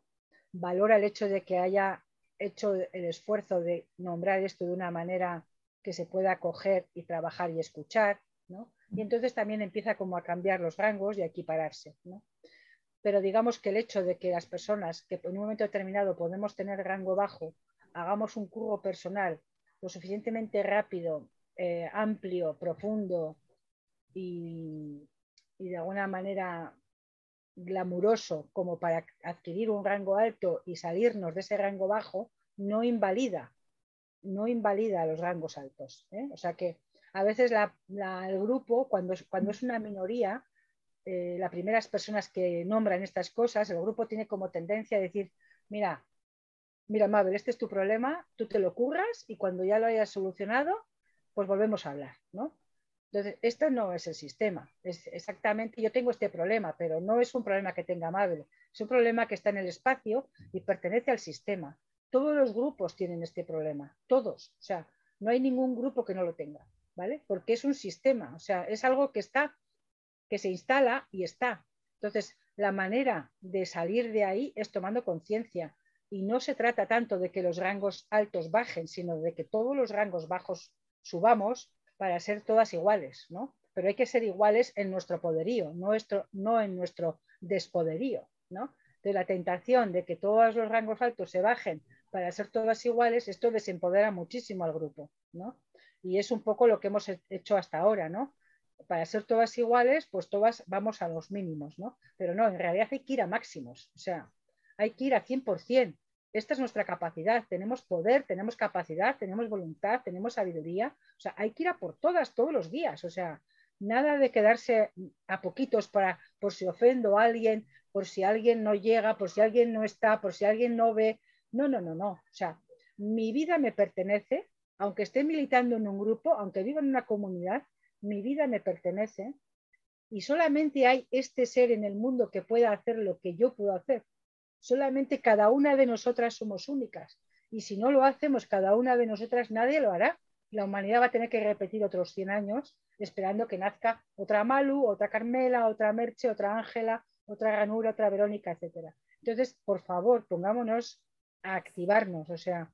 Valora el hecho de que haya hecho el esfuerzo de nombrar esto de una manera que se pueda acoger y trabajar y escuchar, ¿no? Y entonces también empieza como a cambiar los rangos y a equipararse, ¿no? pero digamos que el hecho de que las personas que en un momento determinado podemos tener rango bajo, hagamos un curro personal lo suficientemente rápido, eh, amplio, profundo y, de alguna manera glamuroso como para adquirir un rango alto y salirnos de ese rango bajo, no invalida, no invalida los rangos altos. ¿eh? O sea que a veces el grupo, cuando, cuando es una minoría, eh, las primeras personas que nombran estas cosas, el grupo tiene como tendencia a decir, mira, mira, Mabel, este es tu problema, tú te lo curras y cuando ya lo hayas solucionado, pues volvemos a hablar, ¿no? Entonces, esto no es el sistema, es exactamente, yo tengo este problema, pero no es un problema que tenga Mabel, es un problema que está en el espacio y pertenece al sistema. Todos los grupos tienen este problema, todos, o sea, no hay ningún grupo que no lo tenga, ¿vale? Porque es un sistema, o sea, es algo que está, que se instala y está. Entonces, la manera de salir de ahí es tomando conciencia. Y no se trata tanto de que los rangos altos bajen, sino de que todos los rangos bajos subamos para ser todas iguales, ¿no? Pero hay que ser iguales en nuestro poderío, no, en nuestro despoderío, ¿no? De la tentación de que todos los rangos altos se bajen para ser todas iguales, esto desempodera muchísimo al grupo, ¿no? Y es un poco lo que hemos hecho hasta ahora, ¿no? Para ser todas iguales, pues todas vamos a los mínimos, ¿no? Pero no, en realidad hay que ir a máximos, o sea, hay que ir a 100%. Esta es nuestra capacidad, tenemos poder, tenemos capacidad, tenemos voluntad, tenemos sabiduría, o sea, hay que ir a por todas todos los días, o sea, nada de quedarse a poquitos para por si ofendo a alguien, por si alguien no llega, por si alguien no está, por si alguien no ve, no, no, no, no. O sea, mi vida me pertenece, aunque esté militando en un grupo, aunque viva en una comunidad, mi vida me pertenece y solamente hay este ser en el mundo que pueda hacer lo que yo puedo hacer. Solamente cada una de nosotras somos únicas y si no lo hacemos cada una de nosotras, nadie lo hará. La humanidad va a tener que repetir otros 100 años esperando que nazca otra Malu, otra Carmela, otra Merche, otra Ángela, otra Ranura, otra Verónica, etc. Entonces, por favor, pongámonos a activarnos, o sea,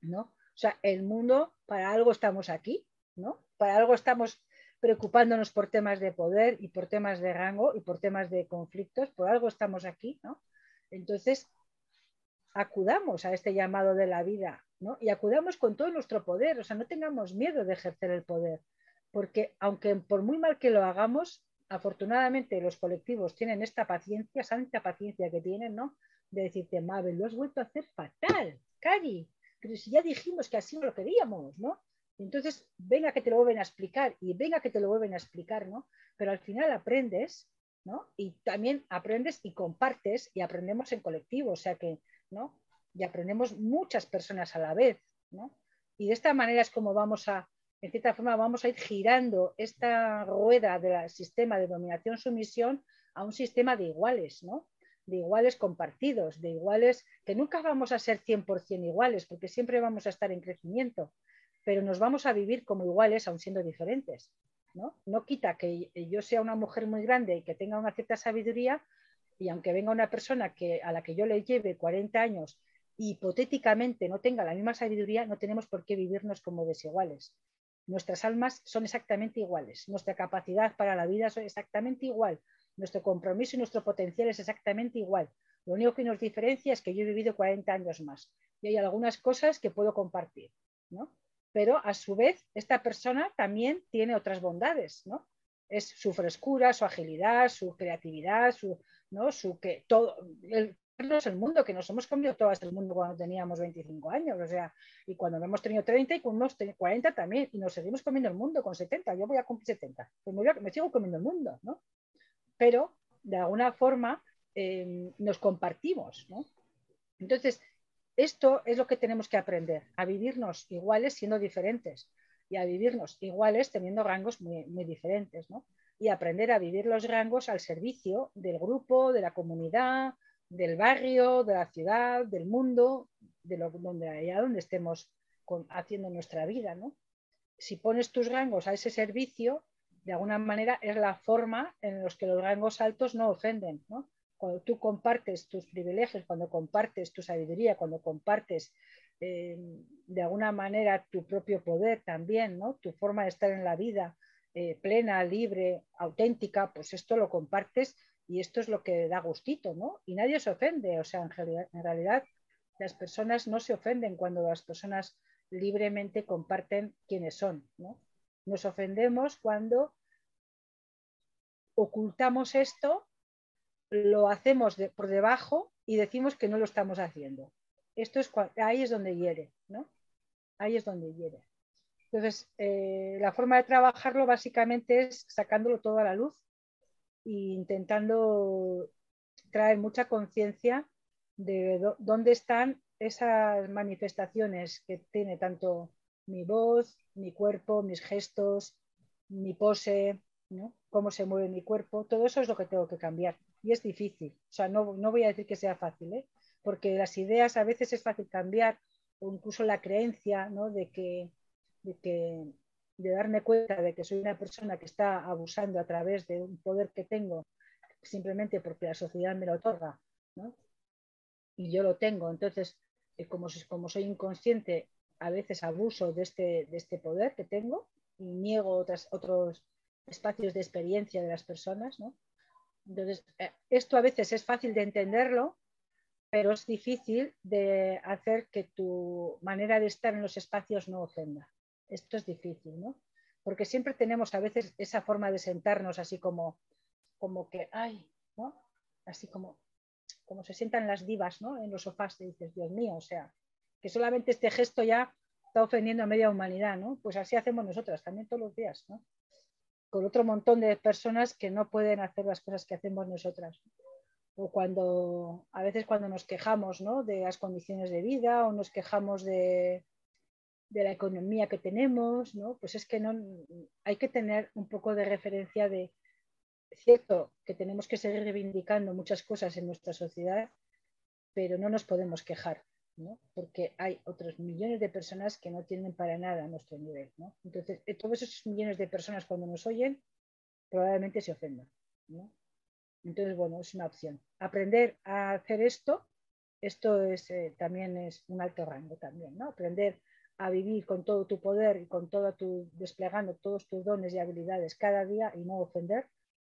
¿no? O sea, el mundo, para algo estamos aquí, ¿no? Para algo estamos preocupándonos por temas de poder y por temas de rango y por temas de conflictos, por algo estamos aquí, ¿no? Entonces, acudamos a este llamado de la vida, ¿no? Y acudamos con todo nuestro poder, o sea, no tengamos miedo de ejercer el poder, porque aunque por muy mal que lo hagamos, afortunadamente los colectivos tienen esta paciencia, santa paciencia que tienen, ¿no? de decirte, Mabel, lo has vuelto a hacer fatal, Cari, pero si ya dijimos que así no lo queríamos, ¿no? Entonces, venga que te lo vuelven a explicar y venga que te lo vuelven a explicar, ¿no? Pero al final aprendes, ¿no? Y también aprendes y compartes y aprendemos en colectivo, o sea que, ¿no? Y aprendemos muchas personas a la vez, ¿no? Y de esta manera es como vamos a, en cierta forma, vamos a ir girando esta rueda del sistema de dominación-sumisión a un sistema de iguales, ¿no? de iguales compartidos, de iguales que nunca vamos a ser 100% iguales, porque siempre vamos a estar en crecimiento, pero nos vamos a vivir como iguales aun siendo diferentes. ¿No? quita que yo sea una mujer muy grande y que tenga una cierta sabiduría, y aunque venga una persona que, a la que yo le lleve 40 años hipotéticamente no tenga la misma sabiduría, no tenemos por qué vivirnos como desiguales. Nuestras almas son exactamente iguales, nuestra capacidad para la vida es exactamente igual, nuestro compromiso y nuestro potencial es exactamente igual. Lo único que nos diferencia es que yo he vivido 40 años más y hay algunas cosas que puedo compartir, ¿no? Pero a su vez, esta persona también tiene otras bondades, ¿no? Es su frescura, su agilidad, su creatividad, su, ¿no? Su que todo, el, el mundo, que nos hemos comido todo el mundo cuando teníamos 25 años, o sea, y cuando hemos tenido 30 y cuando hemos tenido 40 también, y nos seguimos comiendo el mundo con 70, yo voy a cumplir 70, pues me, me sigo comiendo el mundo, ¿no? pero de alguna forma eh, nos compartimos. Entonces, esto es lo que tenemos que aprender, a vivirnos iguales siendo diferentes y a vivirnos iguales teniendo rangos muy, diferentes. Y aprender a vivir los rangos al servicio del grupo, de la comunidad, del barrio, de la ciudad, del mundo, de lo, donde allá donde estemos haciendo nuestra vida. Si pones tus rangos a ese servicio, de alguna manera es la forma en la que los rangos altos no ofenden. Cuando tú compartes tus privilegios, cuando compartes tu sabiduría, cuando compartes eh, de alguna manera tu propio poder también, ¿no? tu forma de estar en la vida eh, plena, libre, auténtica, pues esto lo compartes y esto es lo que da gustito, ¿no? Y nadie se ofende, o sea, en realidad, las personas no se ofenden cuando las personas libremente comparten quiénes son, ¿no? Nos ofendemos cuando ocultamos esto, lo hacemos por debajo y decimos que no lo estamos haciendo. Esto es ahí es donde hiere, ¿no? Ahí es donde hiere. Entonces, eh, la forma de trabajarlo básicamente es sacándolo todo a la luz e intentando traer mucha conciencia de dónde están esas manifestaciones que tiene tanto mi voz, mi cuerpo, mis gestos, mi pose, cómo se mueve mi cuerpo, todo eso es lo que tengo que cambiar. Y es difícil. O sea, no, voy a decir que sea fácil, ¿eh? porque las ideas a veces es fácil cambiar, o incluso la creencia de, que, de, que, de darme cuenta de que soy una persona que está abusando a través de un poder que tengo simplemente porque la sociedad me lo otorga. Y yo lo tengo. Entonces, eh, como, como soy inconsciente, a veces abuso de este, de este poder que tengo y niego otras, otros espacios de experiencia de las personas. ¿no? Entonces, eh, esto a veces es fácil de entenderlo, pero es difícil de hacer que tu manera de estar en los espacios no ofenda. Esto es difícil, ¿no? Porque siempre tenemos a veces esa forma de sentarnos así como, como que, ay, ¿no? Así como, como se sientan las divas, ¿no? En los sofás y dices, Dios mío, o sea, que solamente este gesto ya está ofendiendo a media humanidad, ¿no? Pues así hacemos nosotras también todos los días, ¿no? Con otro montón de personas que no pueden hacer las cosas que hacemos nosotras. O cuando, a veces cuando nos quejamos, ¿no? De las condiciones de vida o nos quejamos de, de la economía que tenemos, ¿no? Pues es que no, hay que tener un poco de referencia de, cierto que tenemos que seguir reivindicando muchas cosas en nuestra sociedad, pero no nos podemos quejar, porque hay otros millones de personas que no tienen para nada nuestro nivel. Entonces, eh, todos esos millones de personas cuando nos oyen, probablemente se ofendan. Entonces, bueno, es una opción. Aprender a hacer esto, esto es, eh, también es un alto rango también, ¿no? Aprender a vivir con todo tu poder y con todo tu, desplegando todos tus dones y habilidades cada día y no ofender,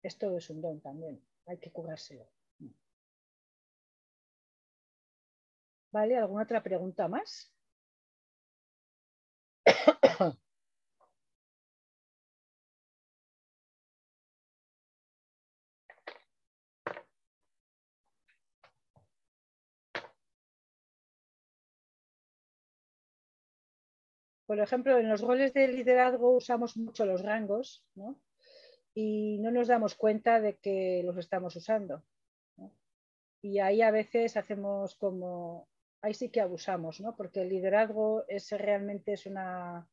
esto es un don también, hay que curárselo. ¿Vale? ¿Alguna otra pregunta más? Por ejemplo, en los roles de liderazgo usamos mucho los rangos ¿no? y no nos damos cuenta de que los estamos usando. Y ahí a veces hacemos como ahí sí que abusamos, ¿no? porque el liderazgo es, realmente es una,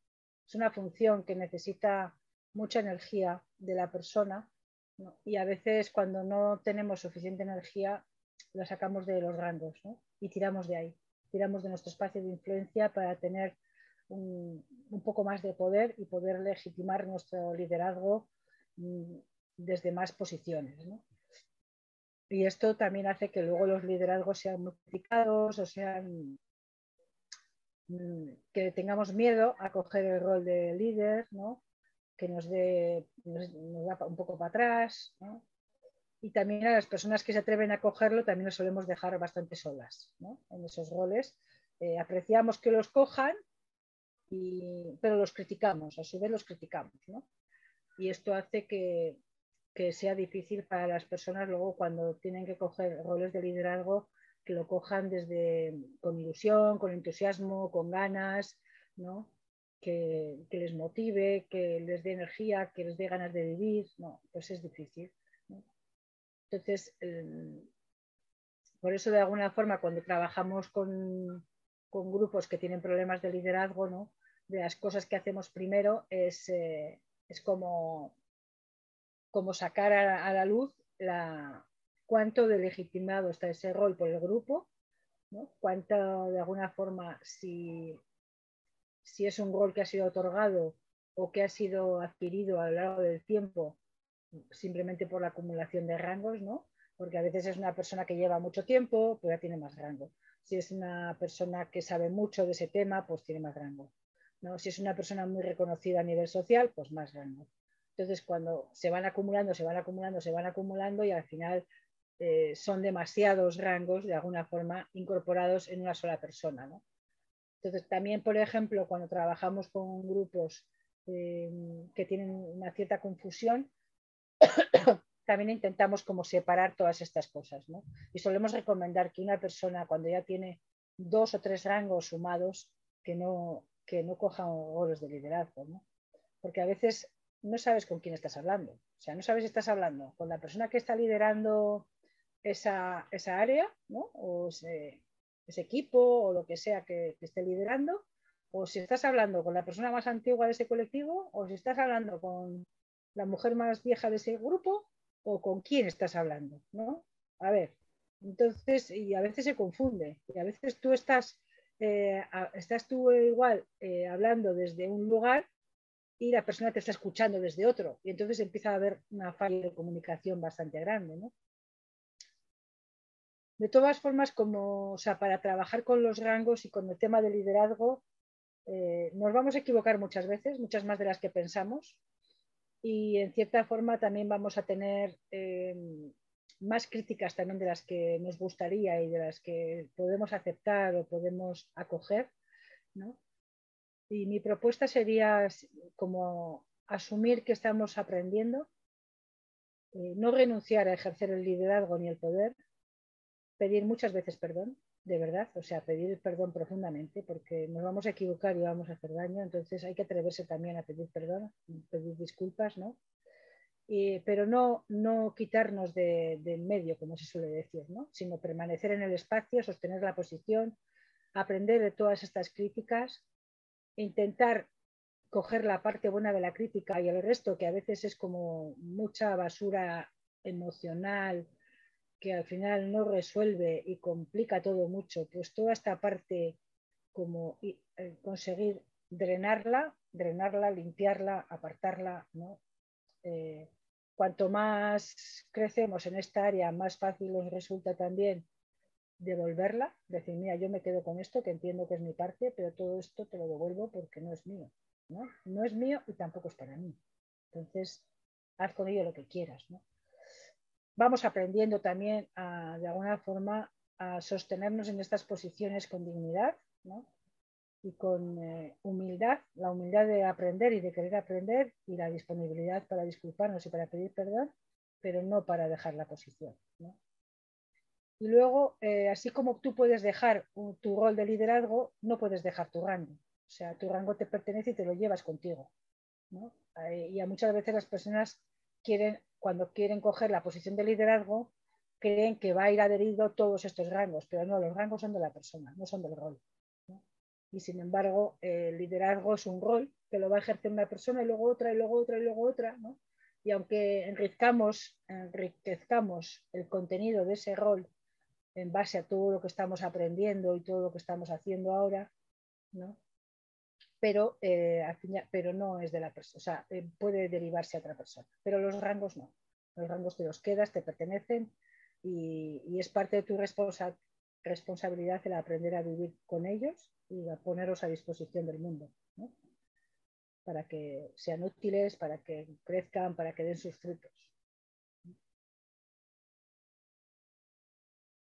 es una función que necesita mucha energía de la persona y a veces cuando no tenemos suficiente energía la sacamos de los rangos y tiramos de ahí, tiramos de nuestro espacio de influencia para tener un, un poco más de poder y poder legitimar nuestro liderazgo mm, desde más posiciones. ¿no? Y esto también hace que luego los liderazgos sean multiplicados o sean mm, que tengamos miedo a coger el rol de líder, ¿no? que nos, dé, nos, da un poco para atrás. Y también a las personas que se atreven a cogerlo también nos solemos dejar bastante solas ¿no? en esos roles. Eh, apreciamos que los cojan, y, pero los criticamos, a su vez los criticamos. Y esto hace que, que sea difícil para las personas luego cuando tienen que coger roles de liderazgo, que lo cojan desde con ilusión, con entusiasmo, con ganas, ¿no? que, les motive, que les dé energía, que les dé ganas de vivir, no, pues es difícil. Entonces, por eso de alguna forma cuando trabajamos con, grupos que tienen problemas de liderazgo, ¿no? de las cosas que hacemos primero es, eh, es como como sacar a, la luz cuánto de legitimado está ese rol por el grupo, ¿no? cuánto de alguna forma, si, si es un rol que ha sido otorgado o que ha sido adquirido a lo largo del tiempo simplemente por la acumulación de rangos, ¿no? porque a veces es una persona que lleva mucho tiempo, pues ya tiene más rango. Si es una persona que sabe mucho de ese tema, pues tiene más rango. ¿no? Si es una persona muy reconocida a nivel social, pues más rango. Entonces, cuando se van acumulando, se van acumulando, se van acumulando y al final eh, son demasiados rangos de alguna forma incorporados en una sola persona. Entonces, también, por ejemplo, cuando trabajamos con grupos eh, que tienen una cierta confusión, también intentamos como separar todas estas cosas. Y solemos recomendar que una persona cuando ya tiene dos o tres rangos sumados, que no, que no coja roles de liderazgo. Porque a veces no sabes con quién estás hablando. O sea, no sabes si estás hablando con la persona que está liderando esa, área, ¿no? O, ese equipo o lo que sea que, esté liderando, o si estás hablando con la persona más antigua de ese colectivo, o si estás hablando con la mujer más vieja de ese grupo, o con quién estás hablando, ¿no? A ver, entonces, y a veces se confunde, y a veces tú estás, eh, estás tú igual eh, hablando desde un lugar y la persona te está escuchando desde otro, y entonces empieza a haber una falla de comunicación bastante grande, ¿no? De todas formas, como, sea, para trabajar con los rangos y con el tema del liderazgo, eh, nos vamos a equivocar muchas veces, muchas más de las que pensamos, y en cierta forma también vamos a tener eh, más críticas también de las que nos gustaría y de las que podemos aceptar o podemos acoger. Y mi propuesta sería como asumir que estamos aprendiendo, eh, no renunciar a ejercer el liderazgo ni el poder, pedir muchas veces perdón, de verdad, o sea, pedir perdón profundamente, porque nos vamos a equivocar y vamos a hacer daño, entonces hay que atreverse también a pedir perdón, pedir disculpas, ¿no? pero no, no quitarnos de, en medio, como se suele decir, ¿no? sino permanecer en el espacio, sostener la posición, aprender de todas estas críticas, intentar coger la parte buena de la crítica y el resto, que a veces es como mucha basura emocional, que al final no resuelve y complica todo mucho, pues toda esta parte como eh, conseguir drenarla, drenarla, limpiarla, apartarla, ¿no? Eh, cuanto más crecemos en esta área, más fácil nos resulta también devolverla, decir, mira, yo me quedo con esto, que entiendo que es mi parte, pero todo esto te lo devuelvo porque no es mío, ¿no? No es mío y tampoco es para mí. Entonces, haz con ello lo que quieras, ¿no? vamos aprendiendo también de alguna forma a sostenernos en estas posiciones con dignidad y con eh, humildad, la humildad de aprender y de querer aprender y la disponibilidad para disculparnos y para pedir perdón, pero no para dejar la posición. Y luego, eh, así como tú puedes dejar tu rol de liderazgo, no puedes dejar tu rango. O sea, tu rango te pertenece y te lo llevas contigo. Eh, y a muchas veces las personas quieren cuando quieren coger la posición de liderazgo, creen que va a ir adherido todos estos rangos, pero no, los rangos son de la persona, no son del rol. Y sin embargo, el liderazgo es un rol que lo va a ejercer una persona y luego otra y luego otra y luego otra. Y aunque enriquezcamos, enriquezcamos el contenido de ese rol en base a todo lo que estamos aprendiendo y todo lo que estamos haciendo ahora, ¿no? pero, eh, pero no es de la persona, o sea, eh, puede derivarse a otra persona, pero los rangos no. Los rangos te los quedas, te pertenecen y, es parte de tu responsabilidad el aprender a vivir con ellos y a ponerlos a disposición del mundo, para que sean útiles, para que crezcan, para que den sus frutos.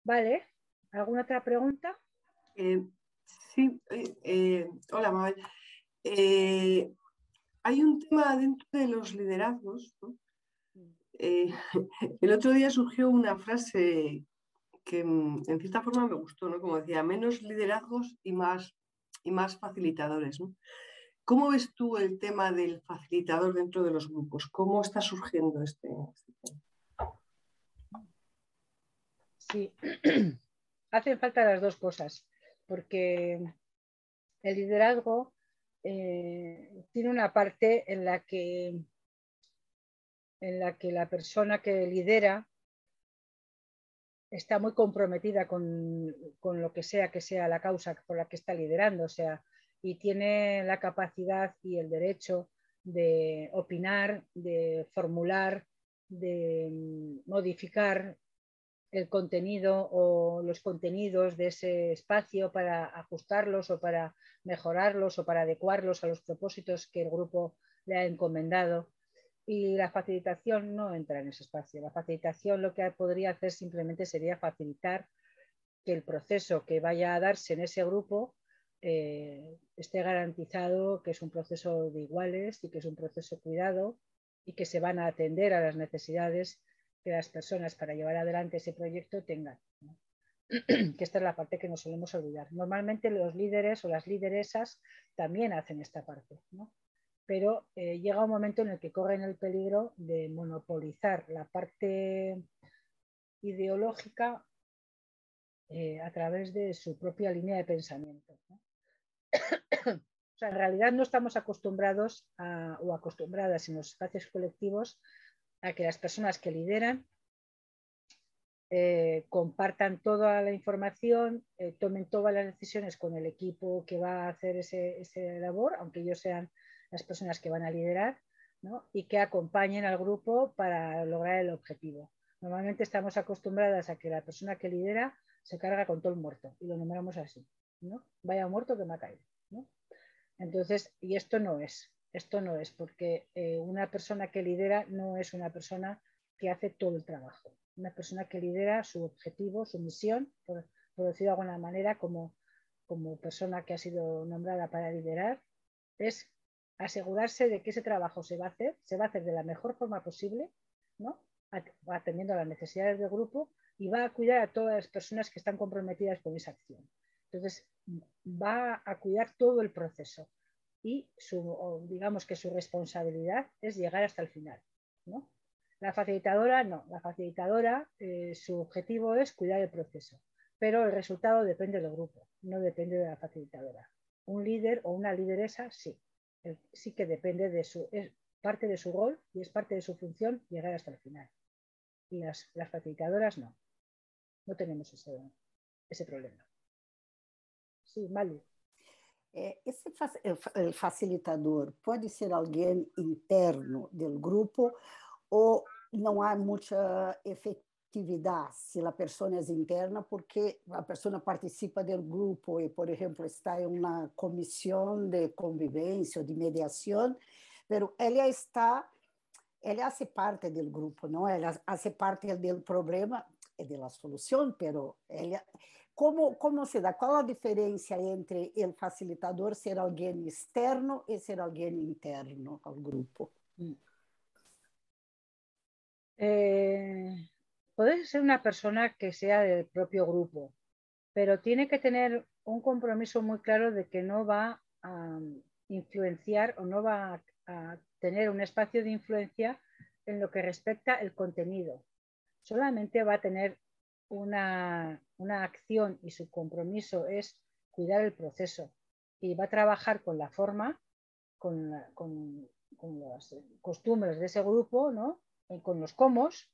Vale, ¿alguna otra pregunta? Eh, sí, hola Mabel. Eh, hay un tema dentro de los liderazgos. Eh, el otro día surgió una frase que mm, en cierta forma me gustó, ¿no? Como decía, menos liderazgos y más, y más facilitadores. ¿Cómo ves tú el tema del facilitador dentro de los grupos? ¿Cómo está surgiendo este, este tema? Sí, hacen falta las dos cosas, porque el liderazgo eh, tiene una parte en la que en la que la persona que lidera está muy comprometida con, lo que sea que sea la causa por la que está liderando, o sea, y tiene la capacidad y el derecho de opinar, de formular, de modificar el contenido o los contenidos de ese espacio para ajustarlos o para mejorarlos o para adecuarlos a los propósitos que el grupo le ha encomendado. Y la facilitación no entra en ese espacio. La facilitación lo que podría hacer simplemente sería facilitar que el proceso que vaya a darse en ese grupo eh, esté garantizado que es un proceso de iguales y que es un proceso cuidado y que se van a atender a las necesidades que las personas para llevar adelante ese proyecto tengan. que esta es la parte que nos solemos olvidar. Normalmente los líderes o las lideresas también hacen esta parte, pero eh, llega un momento en el que corren el peligro de monopolizar la parte ideológica eh, a través de su propia línea de pensamiento. o sea, en realidad no estamos acostumbrados o acostumbradas en los espacios colectivos a que las personas que lideran eh, compartan toda la información, eh, tomen todas las decisiones con el equipo que va a hacer ese, labor, aunque ellos sean las personas que van a liderar, y que acompañen al grupo para lograr el objetivo. Normalmente estamos acostumbradas a que la persona que lidera se carga con todo el muerto y lo nombramos así, ¿no? Vaya muerto que me ha caído, Entonces, y esto no es, esto no es, porque eh, una persona que lidera no es una persona que hace todo el trabajo una persona que lidera su objetivo, su misión, por, decirlo de alguna manera, como, como persona que ha sido nombrada para liderar, es asegurarse de que ese trabajo se va a hacer, se va a hacer de la mejor forma posible, ¿no? atendiendo a las necesidades del grupo y va a cuidar a todas las personas que están comprometidas con esa acción. Entonces, va a cuidar todo el proceso y su, digamos que su responsabilidad es llegar hasta el final. ¿no? La facilitadora no, la facilitadora eh, su objetivo es cuidar el proceso, pero el resultado depende del grupo, no depende de la facilitadora. Un líder o una lideresa sí, sí que depende de su, es parte de su rol y es parte de su función llegar hasta el final. Y las, facilitadoras no, no tenemos ese, ese problema. Sí, Mali. Eh, esse el facilitador pode ser alguém interno do grupo ou não há muita efetividade se a pessoa é interna, porque a pessoa participa do grupo e, por exemplo, está em uma comissão de convivência ou de mediação, mas ela está, ela faz parte do grupo, não? Ela faz parte do problema e da solução, pero ela como, como se dá? Qual a diferença entre o facilitador ser alguém externo e ser alguém interno ao grupo? Hum. Eh, puede ser una persona que sea del propio grupo, pero tiene que tener un compromiso muy claro de que no va a influenciar o no va a, tener un espacio de influencia en lo que respecta el contenido. Solamente va a tener una, acción y su compromiso es cuidar el proceso y va a trabajar con la forma, con, con las costumbres de ese grupo, ¿no? Eh, con los comos,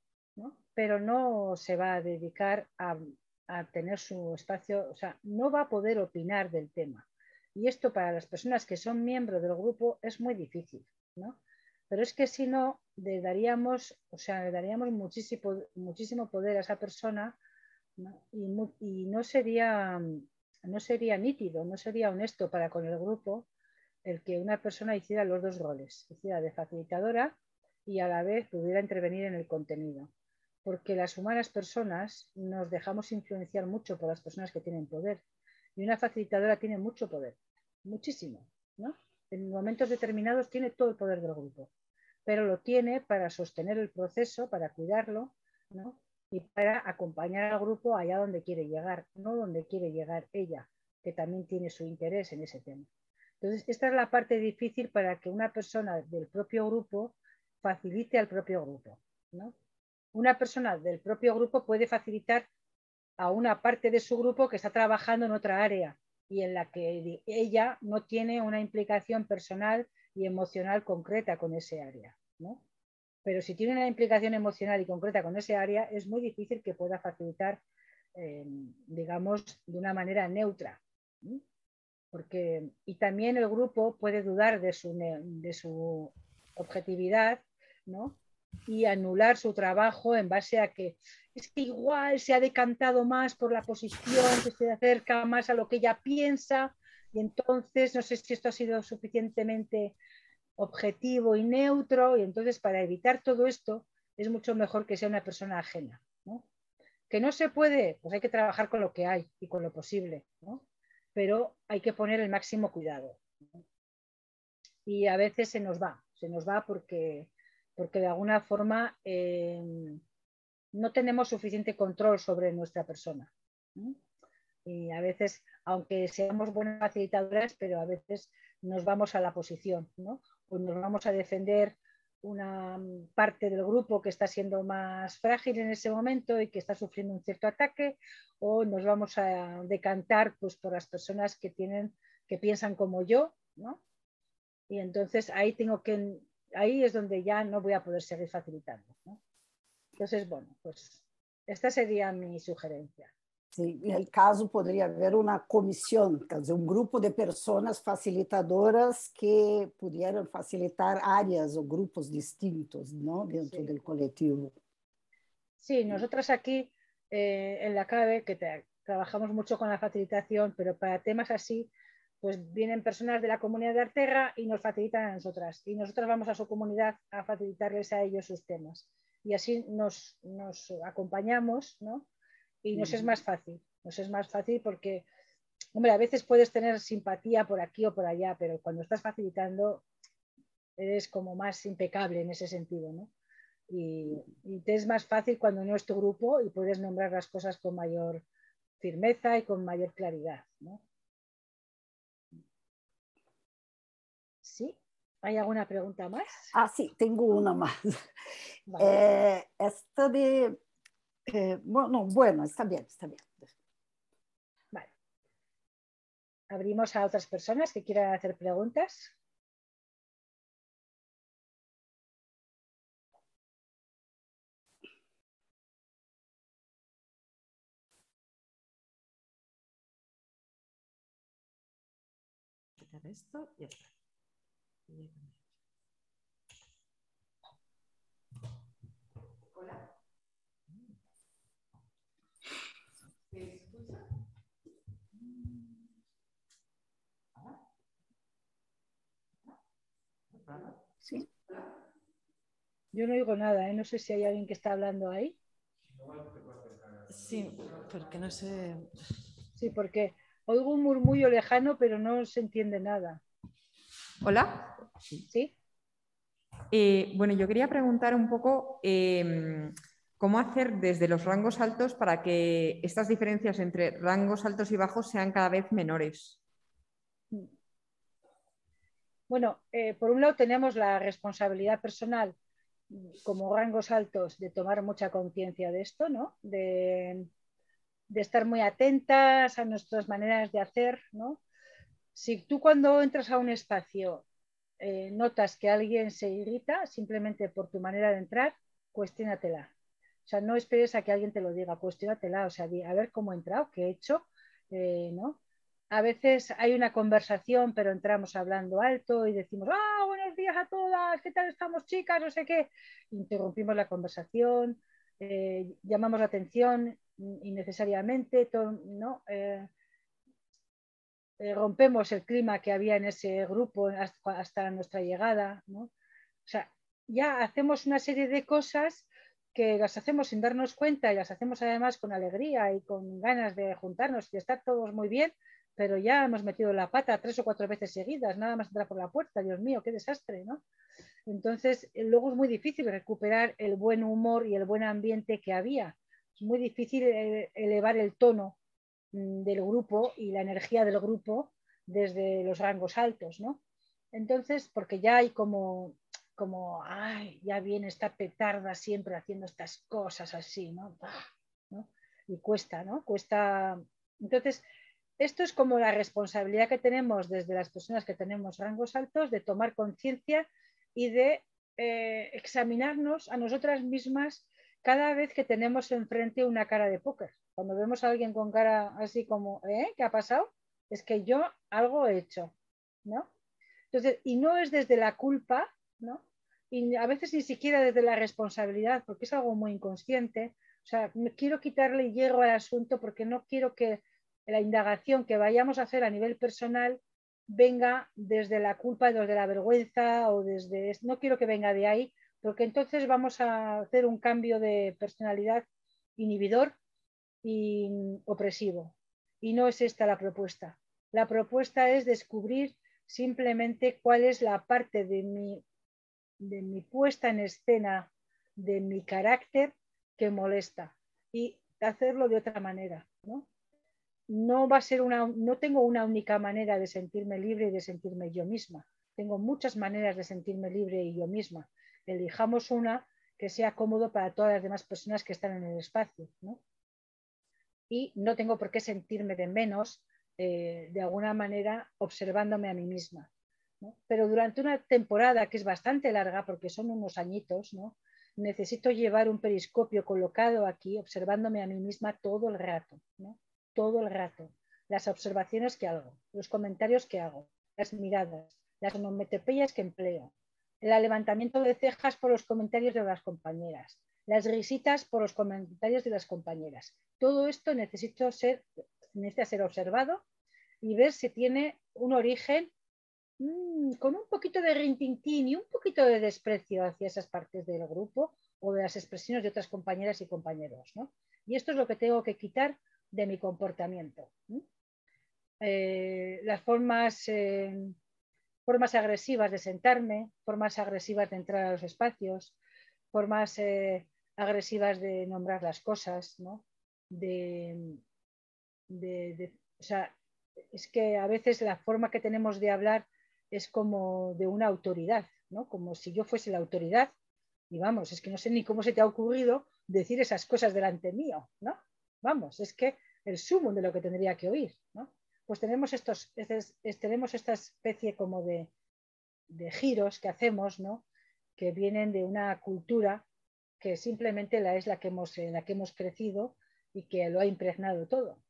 pero no se va a dedicar a, tener su espacio, o sea, no va a poder opinar del tema. Y esto para las personas que son miembros del grupo es muy difícil, ¿no? Pero es que si no, le daríamos, o sea, le daríamos muchísimo poder a esa persona Y, no, sería, no sería nítido, no sería honesto para con el grupo el que una persona hiciera los dos roles, hiciera de facilitadora y a la vez pudiera intervenir en el contenido. Porque las humanas personas nos dejamos influenciar mucho por las personas que tienen poder. Y una facilitadora tiene mucho poder, muchísimo. ¿no? En momentos determinados tiene todo el poder del grupo, pero lo tiene para sostener el proceso, para cuidarlo ¿no? Y para acompañar al grupo allá donde quiere llegar, no donde quiere llegar ella, que también tiene su interés en ese tema. Entonces, esta es la parte difícil para que una persona del propio grupo facilite al propio grupo. Una persona del propio grupo puede facilitar a una parte de su grupo que está trabajando en otra área y en la que ella no tiene una implicación personal y emocional concreta con ese área. Pero si tiene una implicación emocional y concreta con ese área, es muy difícil que pueda facilitar, eh, digamos, de una manera neutra. Porque, y también el grupo puede dudar de su, de su objetividad y anular su trabajo en base a que es que igual se ha decantado más por la posición, que se acerca más a lo que ella piensa y entonces no sé si esto ha sido suficientemente objetivo y neutro y entonces para evitar todo esto es mucho mejor que sea una persona ajena. Que no se puede, pues hay que trabajar con lo que hay y con lo posible, pero hay que poner el máximo cuidado. Y a veces se nos va, se nos va porque porque de alguna forma eh, no tenemos suficiente control sobre nuestra persona. Y a veces, aunque seamos buenas facilitadoras, pero a veces nos vamos a la posición, ¿no? O nos vamos a defender una parte del grupo que está siendo más frágil en ese momento y que está sufriendo un cierto ataque, o nos vamos a decantar pues, por las personas que, tienen, que piensan como yo, ¿no? Y entonces ahí tengo que, ahí es donde ya no voy a poder seguir facilitando. Entonces, bueno, pues esta sería mi sugerencia. Sí, en el caso podría haber una comisión, un grupo de personas facilitadoras que pudieran facilitar áreas o grupos distintos ¿no? dentro del colectivo. Sí, nosotras aquí eh, en la CABE, que trabajamos mucho con la facilitación, pero para temas así, pues vienen personas de la comunidad de Arterra y nos facilitan a nosotras. Y nosotras vamos a su comunidad a facilitarles a ellos sus temas. Y así nos, nos acompañamos, ¿no? Y nos es más fácil. Nos es más fácil porque, hombre, a veces puedes tener simpatía por aquí o por allá, pero cuando estás facilitando eres como más impecable en ese sentido, ¿no? Y, te es más fácil cuando no es tu grupo y puedes nombrar las cosas con mayor firmeza y con mayor claridad, ¿no? ¿Sí? ¿Hay alguna pregunta más? Ah, sí, tengo una más. Eh, esta de eh, bueno, bueno, está bien, está bien. Vale. Abrimos a otras personas que quieran hacer preguntas. esto y está. Yo no oigo nada, ¿eh? no sé si hay alguien que está hablando ahí. Sí, porque no sé. Sí, porque oigo un murmullo lejano, pero no se entiende nada. Hola. Sí. Eh, bueno, yo quería preguntar un poco em, cómo hacer desde los rangos altos para que estas diferencias entre rangos altos y bajos sean cada vez menores. Bueno, eh, por un lado tenemos la responsabilidad personal como rangos altos de tomar mucha conciencia de esto, ¿no? De, estar muy atentas a nuestras maneras de hacer, ¿no? Si tú cuando entras a un espacio eh, notas que alguien se irrita simplemente por tu manera de entrar, cuestiónatela. O sea, no esperes a que alguien te lo diga, cuestiónatela, o sea, a ver cómo he entrado, qué he hecho, eh, ¿no? A veces hay una conversación, pero entramos hablando alto y decimos, ah, buenos días a todas, ¿qué tal estamos chicas? No sé qué. Interrumpimos la conversación, eh, llamamos la atención innecesariamente. Eh, eh, rompemos el clima que había en ese grupo hasta, nuestra llegada, ¿no? O sea, ya hacemos una serie de cosas que las hacemos sin darnos cuenta y las hacemos además con alegría y con ganas de juntarnos y estar todos muy bien, pero ya hemos metido la pata tres o cuatro veces seguidas, nada más entrar por la puerta, Dios mío, qué desastre, ¿no? Entonces, luego es muy difícil recuperar el buen humor y el buen ambiente que había. Es muy difícil eh, elevar el tono mm, del grupo y la energía del grupo desde los rangos altos, ¿no? Entonces, porque ya hay como, como, ay, ya viene esta petarda siempre haciendo estas cosas así, ¿no? ¿no? Y cuesta, ¿no? Cuesta. Entonces, esto es como la responsabilidad que tenemos desde las personas que tenemos rangos altos de tomar conciencia y de eh, examinarnos a nosotras mismas cada vez que tenemos enfrente una cara de póker. Cuando vemos a alguien con cara así como, ¿eh? ¿Qué ha pasado? Es que yo algo he hecho, ¿no? Entonces, y no es desde la culpa, ¿no? Y a veces ni siquiera desde la responsabilidad, porque es algo muy inconsciente. O sea, quiero quitarle hierro al asunto porque no quiero que la indagación que vayamos a hacer a nivel personal venga desde la culpa, desde la vergüenza o desde... No quiero que venga de ahí, porque entonces vamos a hacer un cambio de personalidad inhibidor y opresivo. Y no es esta la propuesta. La propuesta es descubrir simplemente cuál es la parte de mi, de mi puesta en escena, de mi carácter que molesta y hacerlo de otra manera. ¿no? No va a ser una, no tengo una única manera de sentirme libre y de sentirme yo misma. Tengo muchas maneras de sentirme libre y yo misma. elijamos una que sea cómodo para todas las demás personas que están en el espacio. Y no tengo por qué sentirme de menos, eh, de alguna manera, observándome a mí misma. Pero durante una temporada que es bastante larga, porque son unos añitos, ¿no? necesito llevar un periscopio colocado aquí, observándome a mí misma todo el rato, todo el rato. Las observaciones que hago, los comentarios que hago, las miradas, las onomatopeyas que empleo, el levantamiento de cejas por los comentarios de las compañeras, las risitas por los comentarios de las compañeras. Todo esto necesito ser, necesita ser observado y ver si tiene un origen Mm, con un poquito de rintintín y un poquito de desprecio hacia esas partes del grupo o de las expresiones de otras compañeras y compañeros. Y esto es lo que tengo que quitar de mi comportamiento. Eh, las formas, eh, formas agresivas de sentarme, formas agresivas de entrar a los espacios, formas eh, agresivas de nombrar las cosas, de, es que a veces la forma que tenemos de hablar es como de una autoridad, ¿no? Como si yo fuese la autoridad. Y vamos, es que no sé ni cómo se te ha ocurrido decir esas cosas delante mío, ¿no? Vamos, es que el sumo de lo que tendría que oír, ¿no? Pues tenemos, estos, tenemos esta especie como de, giros que hacemos, ¿no? Que vienen de una cultura que simplemente la es la que hemos, en la que hemos crecido y que lo ha impregnado todo.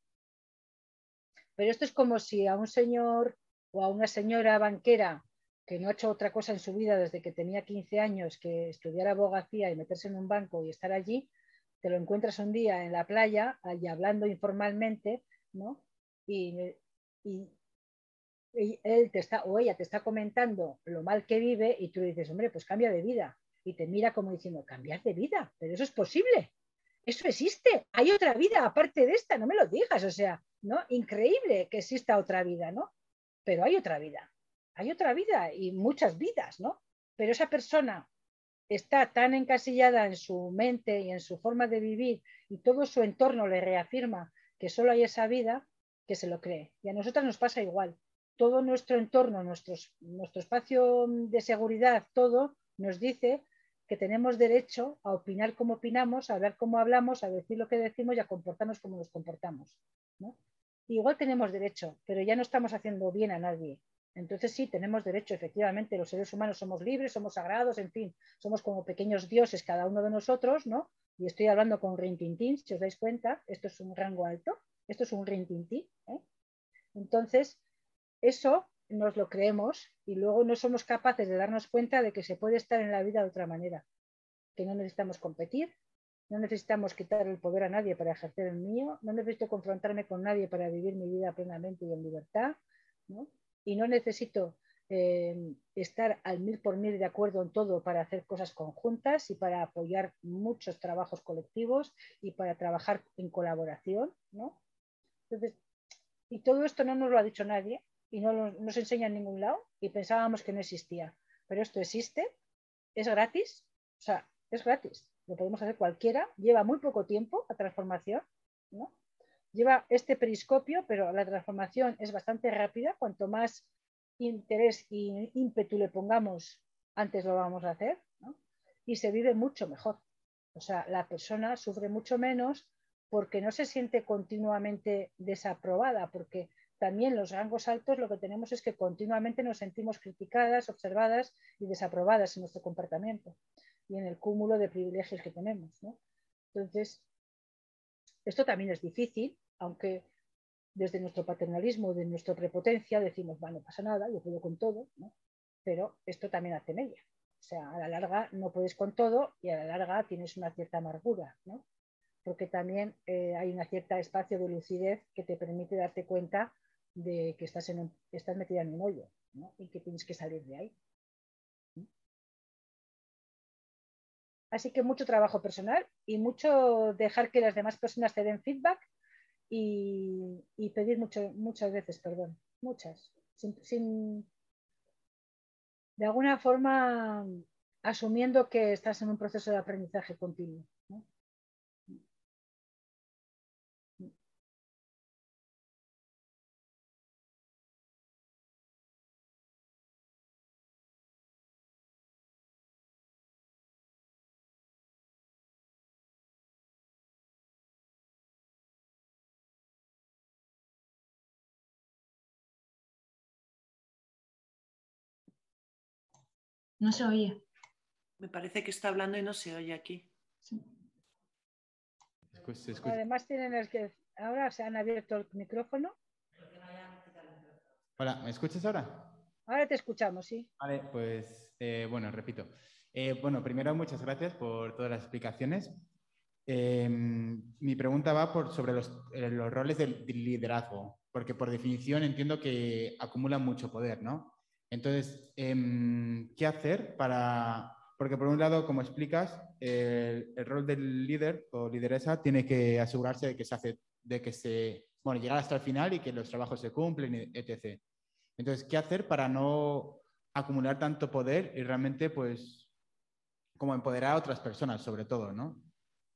Pero esto es como si a un señor o a una señora banquera que no ha hecho otra cosa en su vida desde que tenía 15 años que estudiar abogacía y meterse en un banco y estar allí, te lo encuentras un día en la playa, allí hablando informalmente, ¿no? Y, él te está, o ella te está comentando lo mal que vive y tú dices, hombre, pues cambia de vida. Y te mira como diciendo, cambiar de vida, pero eso es posible. Eso existe. Hay otra vida aparte de esta, no me lo digas. O sea, ¿no? Increíble que exista otra vida, ¿no? pero hay otra vida, hay otra vida y muchas vidas, ¿no? Pero esa persona está tan encasillada en su mente y en su forma de vivir y todo su entorno le reafirma que solo hay esa vida, que se lo cree. Y a nosotras nos pasa igual. Todo nuestro entorno, nuestro espacio de seguridad, todo nos dice que tenemos derecho a opinar como opinamos, a hablar como hablamos, a decir lo que decimos y a comportarnos como nos comportamos. igual tenemos derecho, pero ya no estamos haciendo bien a nadie. Entonces sí, tenemos derecho, efectivamente, los seres humanos somos libres, somos sagrados, en fin, somos como pequeños dioses cada uno de nosotros, ¿no? Y estoy hablando con rintintín, si os dais cuenta, esto es un rango alto, esto es un rintintín. ¿eh? Entonces, eso nos lo creemos y luego no somos capaces de darnos cuenta de que se puede estar en la vida de otra manera, que no necesitamos competir, no necesitamos quitar el poder a nadie para ejercer el mío, no necesito confrontarme con nadie para vivir mi vida plenamente y en libertad, y no necesito eh, estar al mil por mil de acuerdo en todo para hacer cosas conjuntas y para apoyar muchos trabajos colectivos y para trabajar en colaboración. Entonces, y todo esto no nos lo ha dicho nadie y no nos enseña en ningún lado y pensábamos que no existía. Pero esto existe, es gratis, o sea, es gratis lo podemos hacer cualquiera, lleva muy poco tiempo la transformación, ¿no? Lleva este periscopio, pero la transformación es bastante rápida, cuanto más interés y ímpetu le pongamos, antes lo vamos a hacer. Y se vive mucho mejor. O sea, la persona sufre mucho menos porque no se siente continuamente desaprobada, porque también los rangos altos lo que tenemos es que continuamente nos sentimos criticadas, observadas y desaprobadas en nuestro comportamiento y en el cúmulo de privilegios que tenemos. Entonces, esto también es difícil, aunque desde nuestro paternalismo, de nuestra prepotencia, decimos, bueno, no pasa nada, yo puedo con todo, pero esto también hace media. O sea, a la larga no puedes con todo y a la larga tienes una cierta amargura, ¿no? porque también eh, hay un cierto espacio de lucidez que te permite darte cuenta de que estás, en estás metida en un hoyo y que tienes que salir de ahí. Así que mucho trabajo personal y mucho dejar que las demás personas te den feedback y, pedir mucho, muchas veces perdón, muchas, sin, de alguna forma asumiendo que estás en un proceso de aprendizaje continuo. No se oye. Me parece que está hablando y no se oye aquí. Además tienen el que ahora se han abierto el micrófono. Hola, ¿me escuchas ahora? Ahora te escuchamos, sí. Vale, pues eh, bueno, repito. Eh, bueno, primero muchas gracias por todas las explicaciones. Em, mi pregunta va por, sobre los, eh, los roles del, liderazgo, porque por definición entiendo que acumulan mucho poder, ¿no? Entonces, em, ¿qué hacer para...? Porque por un lado, como explicas, el, el, rol del líder o lideresa tiene que asegurarse de que se hace, de que se, bueno, llegar hasta el final y que los trabajos se cumplen, etc. Entonces, ¿qué hacer para no acumular tanto poder y realmente, pues, como empoderar a otras personas, sobre todo, ¿no?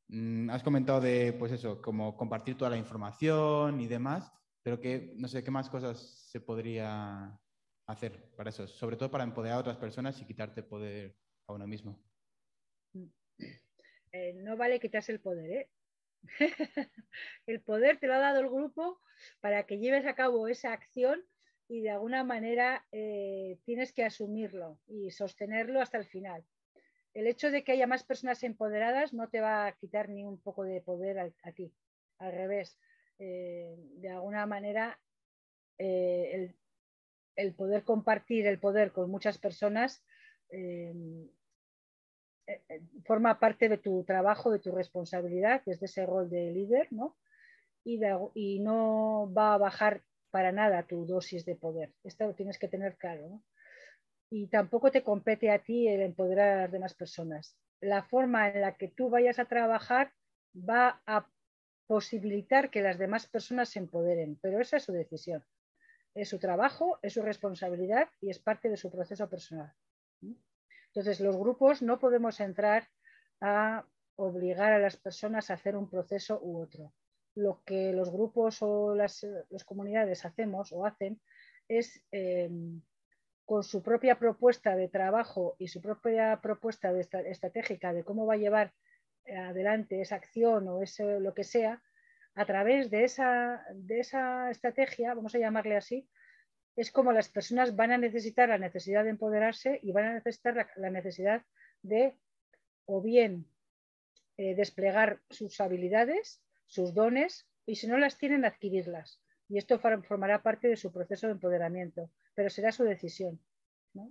Mm, has comentado de, pues eso, como compartir toda la información y demás, pero que, no sé, ¿qué más cosas se podría hacer para eso? Sobre todo para empoderar a otras personas y quitarte poder a uno mismo. Eh, no vale quitarse el poder, ¿eh? el poder te lo ha dado el grupo para que lleves a cabo esa acción y de alguna manera eh, tienes que asumirlo y sostenerlo hasta el final. El hecho de que haya más personas empoderadas no te va a quitar ni un poco de poder a, ti, al revés. Eh, de alguna manera, el, poder compartir el poder con muchas personas forma parte de tu trabajo, de tu responsabilidad, desde ese rol de líder, ¿no? Y, y no va a bajar para nada tu dosis de poder. Esto lo tienes que tener claro. Y tampoco te compete a ti el empoderar a las demás personas. La forma en la que tú vayas a trabajar va a posibilitar que las demás personas se empoderen, pero esa es su decisión. Es su trabajo, es su responsabilidad y es parte de su proceso personal. Entonces, los grupos no podemos entrar a obligar a las personas a hacer un proceso u otro lo que los grupos o las, comunidades hacemos o hacen es eh, con su propia propuesta de trabajo y su propia propuesta estratégica de cómo va a llevar adelante esa acción o ese, lo que sea, a través de esa, de esa estrategia, vamos a llamarle así, es como las personas van a necesitar la necesidad de empoderarse y van a necesitar la, necesidad de o bien eh, desplegar sus habilidades sus dones y si no las tienen, adquirirlas. Y esto formará parte de su proceso de empoderamiento, pero será su decisión.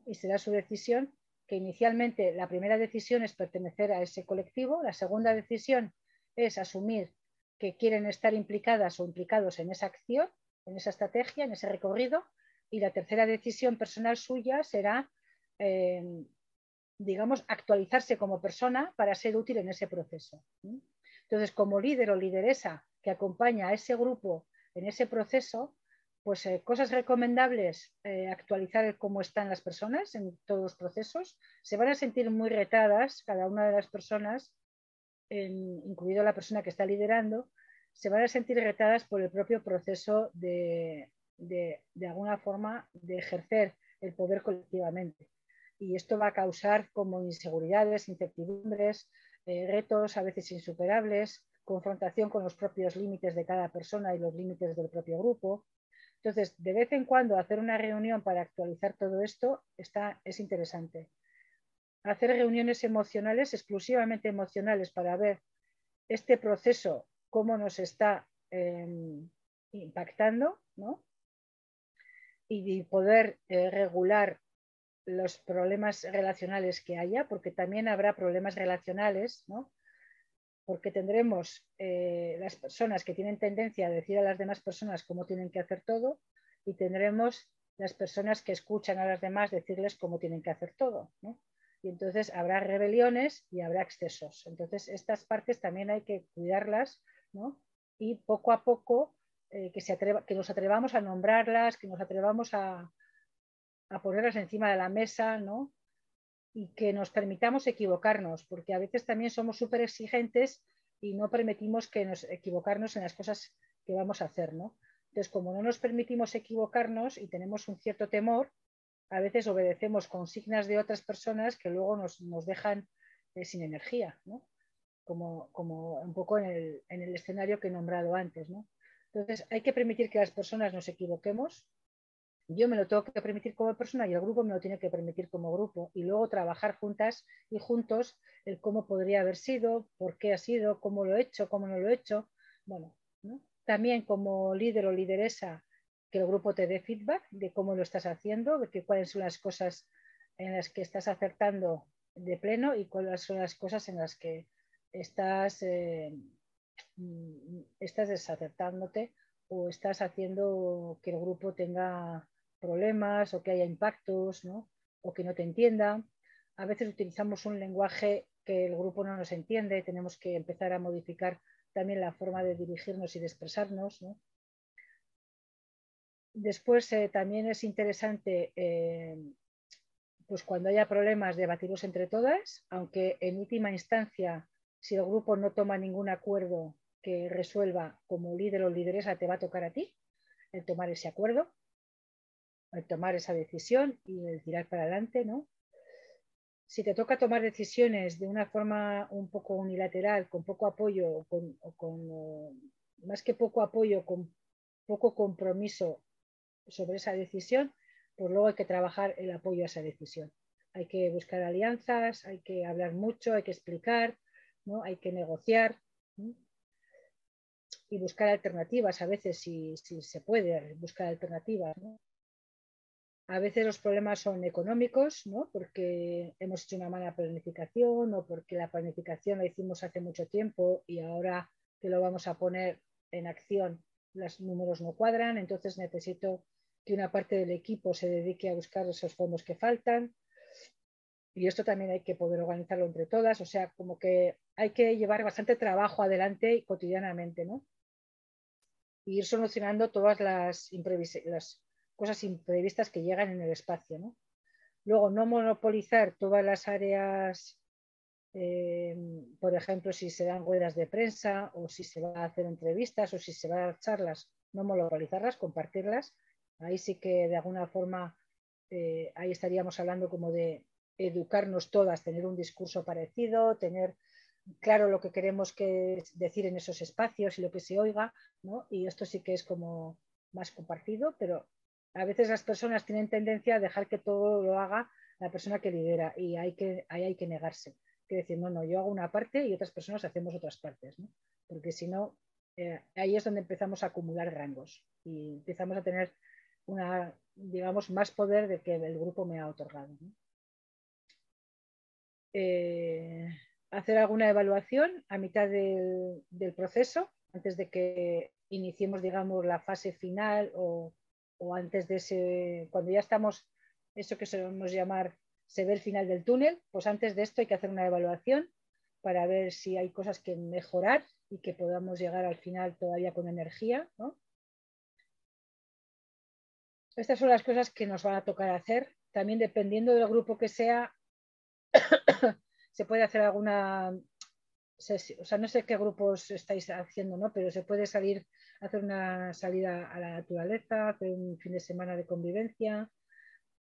Y será su decisión que inicialmente la primera decisión es pertenecer a ese colectivo, la segunda decisión es asumir que quieren estar implicadas o implicados en esa acción, en esa estrategia, en ese recorrido, y la tercera decisión personal suya será, eh, digamos, actualizarse como persona para ser útil en ese proceso. Entonces, como líder o lideresa que acompaña a ese grupo en ese proceso, pues eh, cosas recomendables, eh, actualizar cómo están las personas en todos los procesos. Se van a sentir muy retadas cada una de las personas, incluido la persona que está liderando, se van a sentir retadas por el propio proceso de, de, de alguna forma, de ejercer el poder colectivamente. Y esto va a causar como inseguridades, incertidumbres, eh, retos a veces insuperables, confrontación con los propios límites de cada persona y los límites del propio grupo. Entonces, de vez en cuando hacer una reunión para actualizar todo esto está, es interesante. Hacer reuniones emocionales, exclusivamente emocionales, para ver este proceso, cómo nos está em, impactando, ¿no? y poder eh, regular los problemas relacionales que haya, porque también habrá problemas relacionales, ¿no? porque tendremos eh, las personas que tienen tendencia a decir a las demás personas cómo tienen que hacer todo y tendremos las personas que escuchan a las demás decirles cómo tienen que hacer todo. ¿no? Y entonces habrá rebeliones y habrá excesos. Entonces estas partes también hay que cuidarlas ¿no? y poco a poco eh, que, nos atrevamos a nombrarlas, que nos atrevamos a, a ponerlas encima de la mesa, ¿no? Y que nos permitamos equivocarnos, porque a veces también somos súper exigentes y no permitimos que nos equivocarnos en las cosas que vamos a hacer, ¿no? Entonces, como no nos permitimos equivocarnos y tenemos un cierto temor, a veces obedecemos consignas de otras personas que luego nos, dejan eh, sin energía, ¿no? Como, como, un poco en el, en el, escenario que he nombrado antes, ¿no? Entonces, hay que permitir que las personas nos equivoquemos, yo me lo tengo que permitir como persona y el grupo me lo tiene que permitir como grupo. Y luego trabajar juntas y juntos el cómo podría haber sido, por qué ha sido, cómo lo he hecho, cómo no lo he hecho. Bueno, también como líder o lideresa, que el grupo te dé feedback de cómo lo estás haciendo, de cuáles son las cosas en las que estás acertando de pleno y cuáles son las cosas en las que estás, eh, desacertándote o estás haciendo que el grupo tenga problemas o que haya impactos, o que no te entienda. A veces utilizamos un lenguaje que el grupo no nos entiende, tenemos que empezar a modificar también la forma de dirigirnos y de expresarnos. Después eh, también es interesante, eh, pues cuando haya problemas, debatirlos entre todas, aunque en última instancia, si el grupo no toma ningún acuerdo que resuelva como líder o lideresa, te va a tocar a ti el tomar ese acuerdo tomar esa decisión y el tirar para adelante, ¿no? Si te toca tomar decisiones de una forma un poco unilateral, con poco apoyo, o con, más que poco apoyo, con poco compromiso sobre esa decisión, pues luego hay que trabajar el apoyo a esa decisión. Hay que buscar alianzas, hay que hablar mucho, hay que explicar, ¿no? hay que negociar y buscar alternativas a veces si, si se puede buscar alternativas. A veces los problemas son económicos, ¿no? porque hemos hecho una mala planificación o porque la planificación la hicimos hace mucho tiempo y ahora que lo vamos a poner en acción, los números no cuadran, entonces necesito que una parte del equipo se dedique a buscar esos fondos que faltan. Y esto también hay que poder organizarlo entre todas, o sea, como que hay que llevar bastante trabajo adelante cotidianamente, ¿no? Y ir solucionando todas las, las cosas imprevistas que llegan en el espacio. ¿no? Luego, no monopolizar todas las áreas, eh, por ejemplo, si se dan ruedas de prensa o si se va a hacer entrevistas o si se van a dar charlas, no monopolizarlas, compartirlas. Ahí sí que de alguna forma, eh, ahí estaríamos hablando como de educarnos todas, tener un discurso parecido, tener claro lo que queremos que decir en esos espacios y lo que se oiga, ¿no? Y esto sí que es como más compartido, pero a veces las personas tienen tendencia a dejar que todo lo haga la persona que lidera y hay que, ahí hay que negarse. Que decir, no, no, yo hago una parte y otras personas hacemos otras partes, ¿no? porque si no, eh, ahí es donde empezamos a acumular rangos y empezamos a tener una, digamos, más poder de que el grupo me ha otorgado. Eh, hacer alguna evaluación a mitad del, proceso, antes de que iniciemos, digamos, la fase final o o antes de ese, cuando ya estamos, eso que solemos llamar, se ve el final del túnel, pues antes de esto hay que hacer una evaluación para ver si hay cosas que mejorar y que podamos llegar al final todavía con energía. Estas son las cosas que nos van a tocar hacer. También dependiendo del grupo que sea, se puede hacer alguna o sea, no sé qué grupos estáis haciendo, ¿no? Pero se puede salir, hacer una salida a la naturaleza, hacer un fin de semana de convivencia.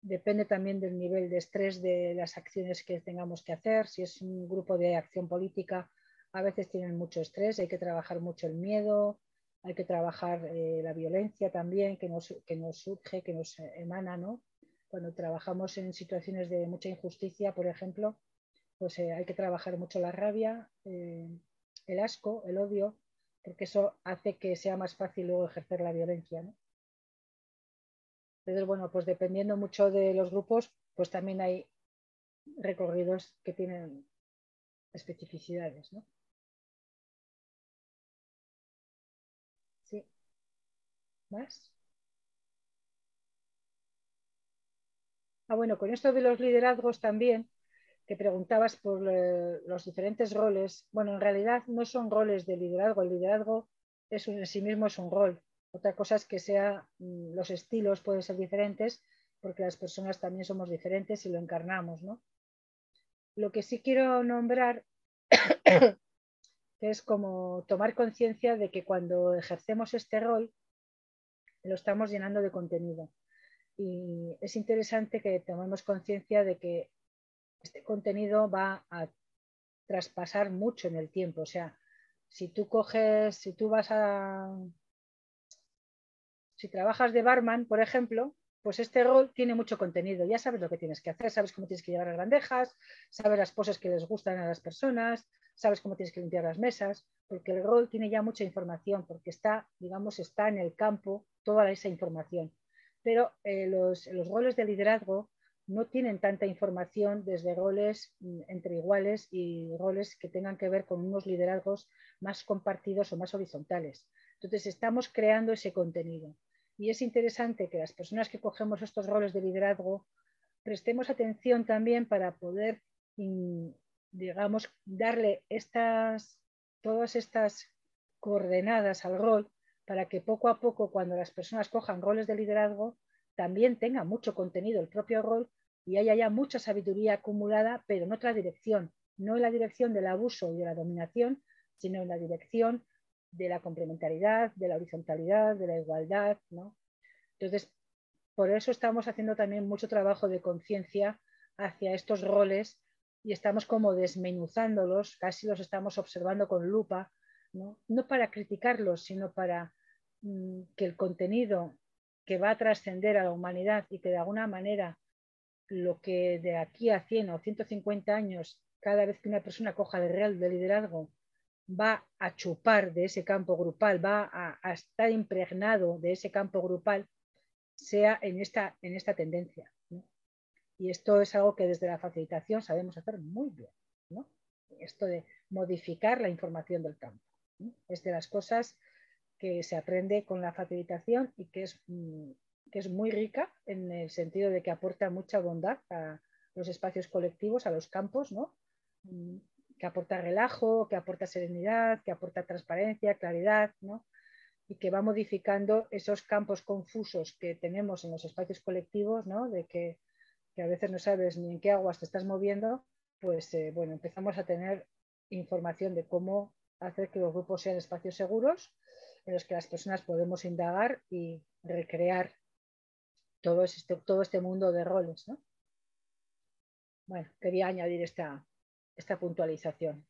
Depende también del nivel de estrés de las acciones que tengamos que hacer. Si es un grupo de acción política, a veces tienen mucho estrés, hay que trabajar mucho el miedo, hay que trabajar eh, la violencia también que nos, que nos surge, que nos emana, ¿no? Cuando trabajamos en situaciones de mucha injusticia, por ejemplo, pues eh, hay que trabajar mucho la rabia, eh, el asco, el odio, porque eso hace que sea más fácil luego ejercer la violencia. Entonces, bueno, pues dependiendo mucho de los grupos, pues también hay recorridos que tienen especificidades. ¿no? Sí. ¿Más? Ah, bueno, con esto de los liderazgos también, que preguntabas por eh, los diferentes roles, bueno, en realidad no son roles de liderazgo, el liderazgo es en sí mismo es un rol. Otra cosa es que sea, mm, los estilos pueden ser diferentes porque las personas también somos diferentes y lo encarnamos, ¿no? Lo que sí quiero nombrar es como tomar conciencia de que cuando ejercemos este rol lo estamos llenando de contenido. Y es interesante que tomemos conciencia de que este contenido va a traspasar mucho en el tiempo. O sea, si tú coges, si tú vas a, si trabajas de barman, por ejemplo, pues este rol tiene mucho contenido. Ya sabes lo que tienes que hacer, sabes cómo tienes que llevar las bandejas, sabes las poses que les gustan a las personas, sabes cómo tienes que limpiar las mesas, porque el rol tiene ya mucha información, porque está, digamos, está en el campo toda esa información. Pero eh, los, los roles de liderazgo no tienen tanta información desde roles mm, entre iguales y roles que tengan que ver con unos liderazgos más compartidos o más horizontales. Entonces, estamos creando ese contenido. Y es interesante que las personas que cogemos estos roles de liderazgo prestemos atención también para poder, mm, digamos, darle estas, todas estas coordenadas al rol para que poco a poco, cuando las personas cojan roles de liderazgo, también tenga mucho contenido el propio rol y haya ya mucha sabiduría acumulada, pero en otra dirección, no en la dirección del abuso y de la dominación, sino en la dirección de la complementariedad, de la horizontalidad, de la igualdad. ¿no? Entonces, por eso estamos haciendo también mucho trabajo de conciencia hacia estos roles y estamos como desmenuzándolos, casi los estamos observando con lupa, no, no para criticarlos, sino para mm, que el contenido que va a trascender a la humanidad y que de alguna manera lo que de aquí a 100 o 150 años, cada vez que una persona coja de real de liderazgo, va a chupar de ese campo grupal, va a, estar impregnado de ese campo grupal, sea en esta, en esta tendencia. Y esto es algo que desde la facilitación sabemos hacer muy bien. Esto de modificar la información del campo. Es de las cosas que se aprende con la facilitación y que es mm, que es muy rica en el sentido de que aporta mucha bondad a los espacios colectivos, a los campos, ¿no? Que aporta relajo, que aporta serenidad, que aporta transparencia, claridad, ¿no? y que va modificando esos campos confusos que tenemos en los espacios colectivos, ¿no? de que, a veces no sabes ni en qué aguas te estás moviendo, pues eh, bueno, empezamos a tener información de cómo hacer que los grupos sean espacios seguros en los que las personas podemos indagar y recrear todo este, todo este mundo de roles. ¿no? Bueno, quería añadir esta, esta puntualización.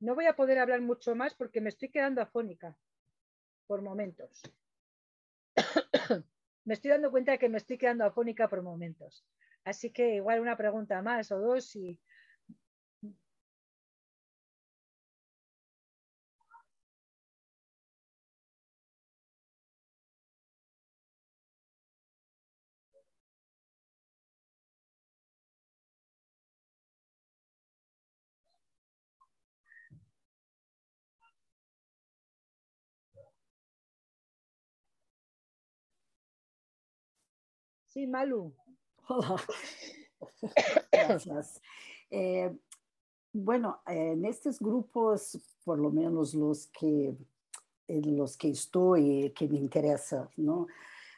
No voy a poder hablar mucho más porque me estoy quedando afónica por momentos. me estoy dando cuenta de que me estoy quedando afónica por momentos. Así que igual una pregunta más o dos y Sí, Malu. Hola. Gracias. Eh, bueno, en estos grupos, por lo menos los que en los que estoy, que me interesa, ¿no?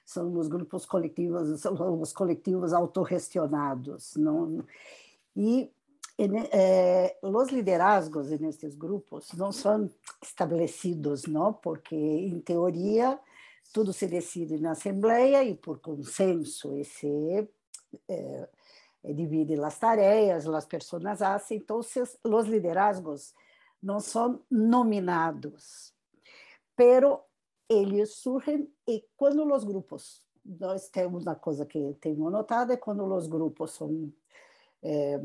Son los grupos colectivos, son los colectivos autogestionados, ¿no? Y eh, los liderazgos en estos grupos no son establecidos, ¿no? Porque en teoría tudo se decide na Assembleia e por consenso e se eh, divide as tarefas, as pessoas fazem, então os liderazgos não são nominados, pero eles surgem e quando os grupos, nós temos uma coisa que tenho notado, é quando os grupos são eh,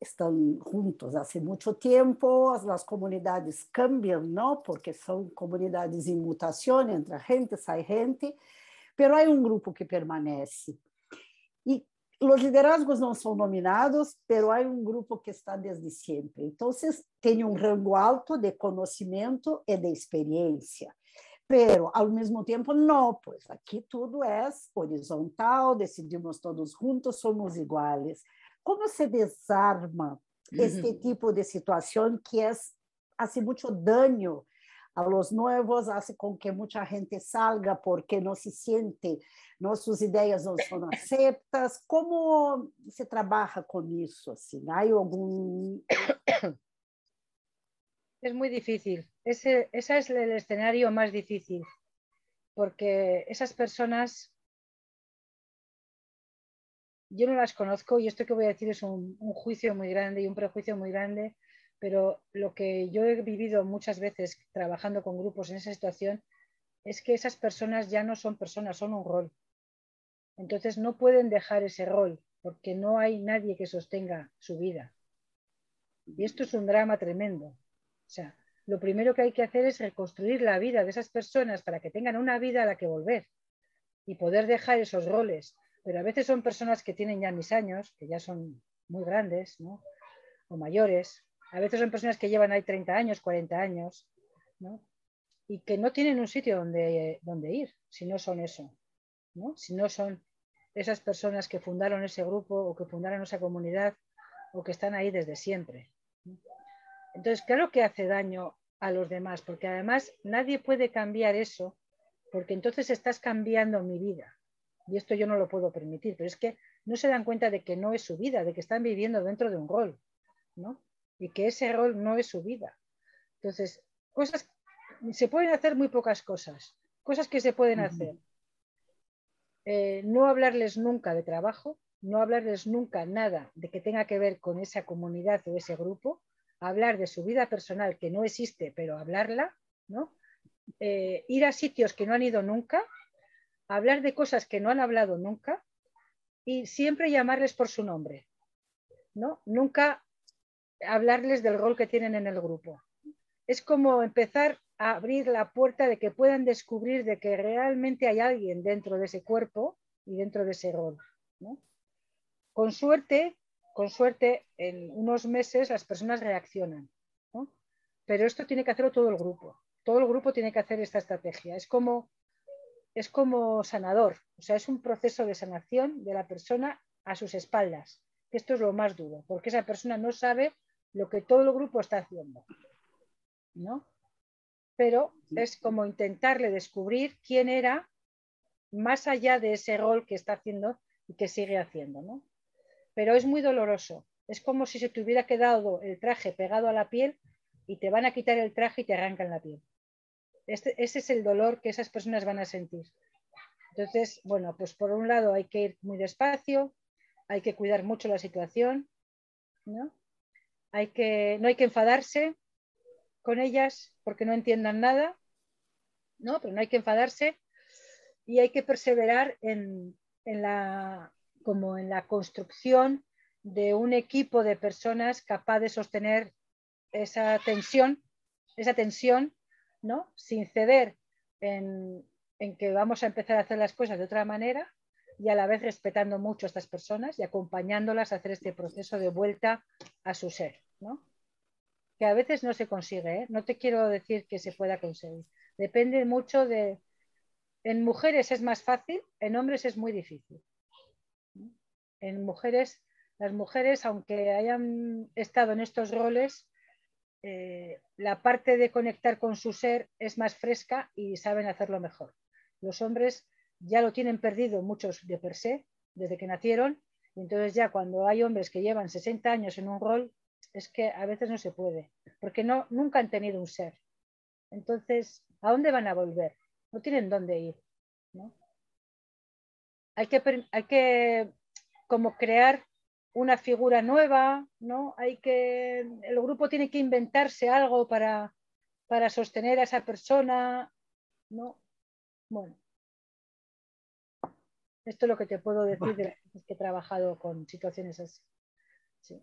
estão juntos há muito tempo, as comunidades cambiam, não? Porque são comunidades em mutação, entra gente, sai gente, mas há um grupo que permanece. E os liderazgos não são nominados, mas há um grupo que está desde sempre. Então, tem um rango alto de conhecimento e de experiência. Pero, ao mesmo tempo, não, pois aqui tudo é horizontal, decidimos todos juntos, somos iguais. Como se desarma este tipo de situação que é hace muito dano a los nuevos, hace com que muita gente salga porque não se siente, nossas ideias não são aceptas. Como se trabalha com isso? Assim? Há algum... É muito difícil. Ese, ese es el escenario más difícil, porque esas personas yo no las conozco y esto que voy a decir es un, juicio muy grande y un prejuicio muy grande, pero lo que yo he vivido muchas veces trabajando con grupos en esa situación es que esas personas ya no son personas, son un rol. Entonces no pueden dejar ese rol porque no hay nadie que sostenga su vida. Y esto es un drama tremendo. O sea, lo primero que hay que hacer es reconstruir la vida de esas personas para que tengan una vida a la que volver y poder dejar esos roles. Pero a veces son personas que tienen ya mis años, que ya son muy grandes, ¿no? O mayores. A veces son personas que llevan ahí 30 años, 40 años, ¿no? Y que no tienen un sitio donde, donde ir, si no son eso, ¿no? Si no son esas personas que fundaron ese grupo o que fundaron esa comunidad o que están ahí desde siempre. Entonces, claro que hace daño a los demás, porque además nadie puede cambiar eso, porque entonces estás cambiando mi vida. Y esto yo no lo puedo permitir, pero es que no se dan cuenta de que no es su vida, de que están viviendo dentro de un rol, ¿no? Y que ese rol no es su vida. Entonces, cosas, se pueden hacer muy pocas cosas, cosas que se pueden hacer. Eh, no hablarles nunca de trabajo, no hablarles nunca nada de que tenga que ver con esa comunidad o ese grupo, hablar de su vida personal que no existe, pero hablarla, ¿no? Eh, ir a sitios que no han ido nunca, hablar de cosas que no han hablado nunca y siempre llamarles por su nombre, ¿no? Nunca hablarles del rol que tienen en el grupo. Es como empezar abrir la puerta de que puedan descubrir de que realmente hay alguien dentro de ese cuerpo y dentro de ese rol. Con suerte, con suerte, en unos meses las personas reaccionan. Pero esto tiene que hacerlo todo el grupo. Todo el grupo tiene que hacer esta estrategia. Es como, es como sanador. O sea, es un proceso de sanación de la persona a sus espaldas. Esto es lo más duro, porque esa persona no sabe lo que todo el grupo está haciendo. ¿no? pero es como intentarle descubrir quién era más allá de ese rol que está haciendo y que sigue haciendo, ¿no? Pero es muy doloroso. Es como si se te hubiera quedado el traje pegado a la piel y te van a quitar el traje y te arrancan la piel. Este, ese es el dolor que esas personas van a sentir. Entonces, bueno, pues por un lado hay que ir muy despacio, hay que cuidar mucho la situación, ¿no? Hay que, no hay que enfadarse, con ellas porque no entiendan nada, ¿no? Pero no hay que enfadarse y hay que perseverar en, la, como en la construcción de un equipo de personas capaz de sostener esa tensión, esa tensión, ¿no? Sin ceder en, que vamos a empezar a hacer las cosas de otra manera y a la vez respetando mucho a estas personas y acompañándolas a hacer este proceso de vuelta a su ser, ¿no? que a veces no se consigue. ¿eh? No te quiero decir que se pueda conseguir. Depende mucho de... En mujeres es más fácil, en hombres es muy difícil. En mujeres, las mujeres, aunque hayan estado en estos roles, eh, la parte de conectar con su ser es más fresca y saben hacerlo mejor. Los hombres ya lo tienen perdido muchos de per se, desde que nacieron, y entonces ya cuando hay hombres que llevan 60 años en un rol, es que a veces no se puede, porque no, nunca han tenido un ser. Entonces, ¿a dónde van a volver? No tienen dónde ir. Hay, que, hay que como crear una figura nueva, ¿no? Hay que, el grupo tiene que inventarse algo para, para sostener a esa persona, ¿no? Bueno, esto es lo que te puedo decir de las veces que he trabajado con situaciones así. Sí.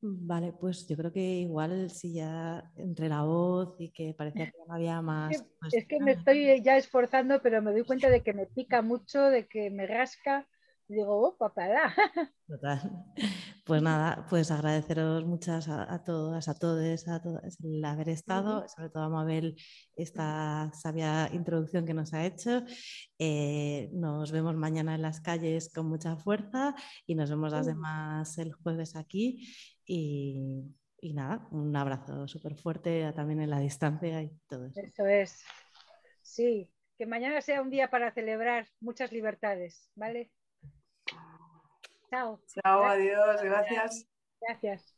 Vale, pues yo creo que igual si ya entre la voz y que parecía que no había más. Es que me estoy ya esforzando, pero me doy cuenta de que me pica mucho, de que me rasca digo, oh, papá. Total. Pues nada, pues agradeceros muchas a, todas, a todos, a todas el haber estado, sobre todo a Mabel esta sabia introducción que nos ha hecho. Eh, nos vemos mañana en las calles con mucha fuerza y nos vemos las demás el jueves aquí. Y, y nada, un abrazo súper fuerte también en la distancia y todo eso. Eso es. Sí, que mañana sea un día para celebrar muchas libertades, ¿vale? Chao. Chao, adiós, gracias. Gracias.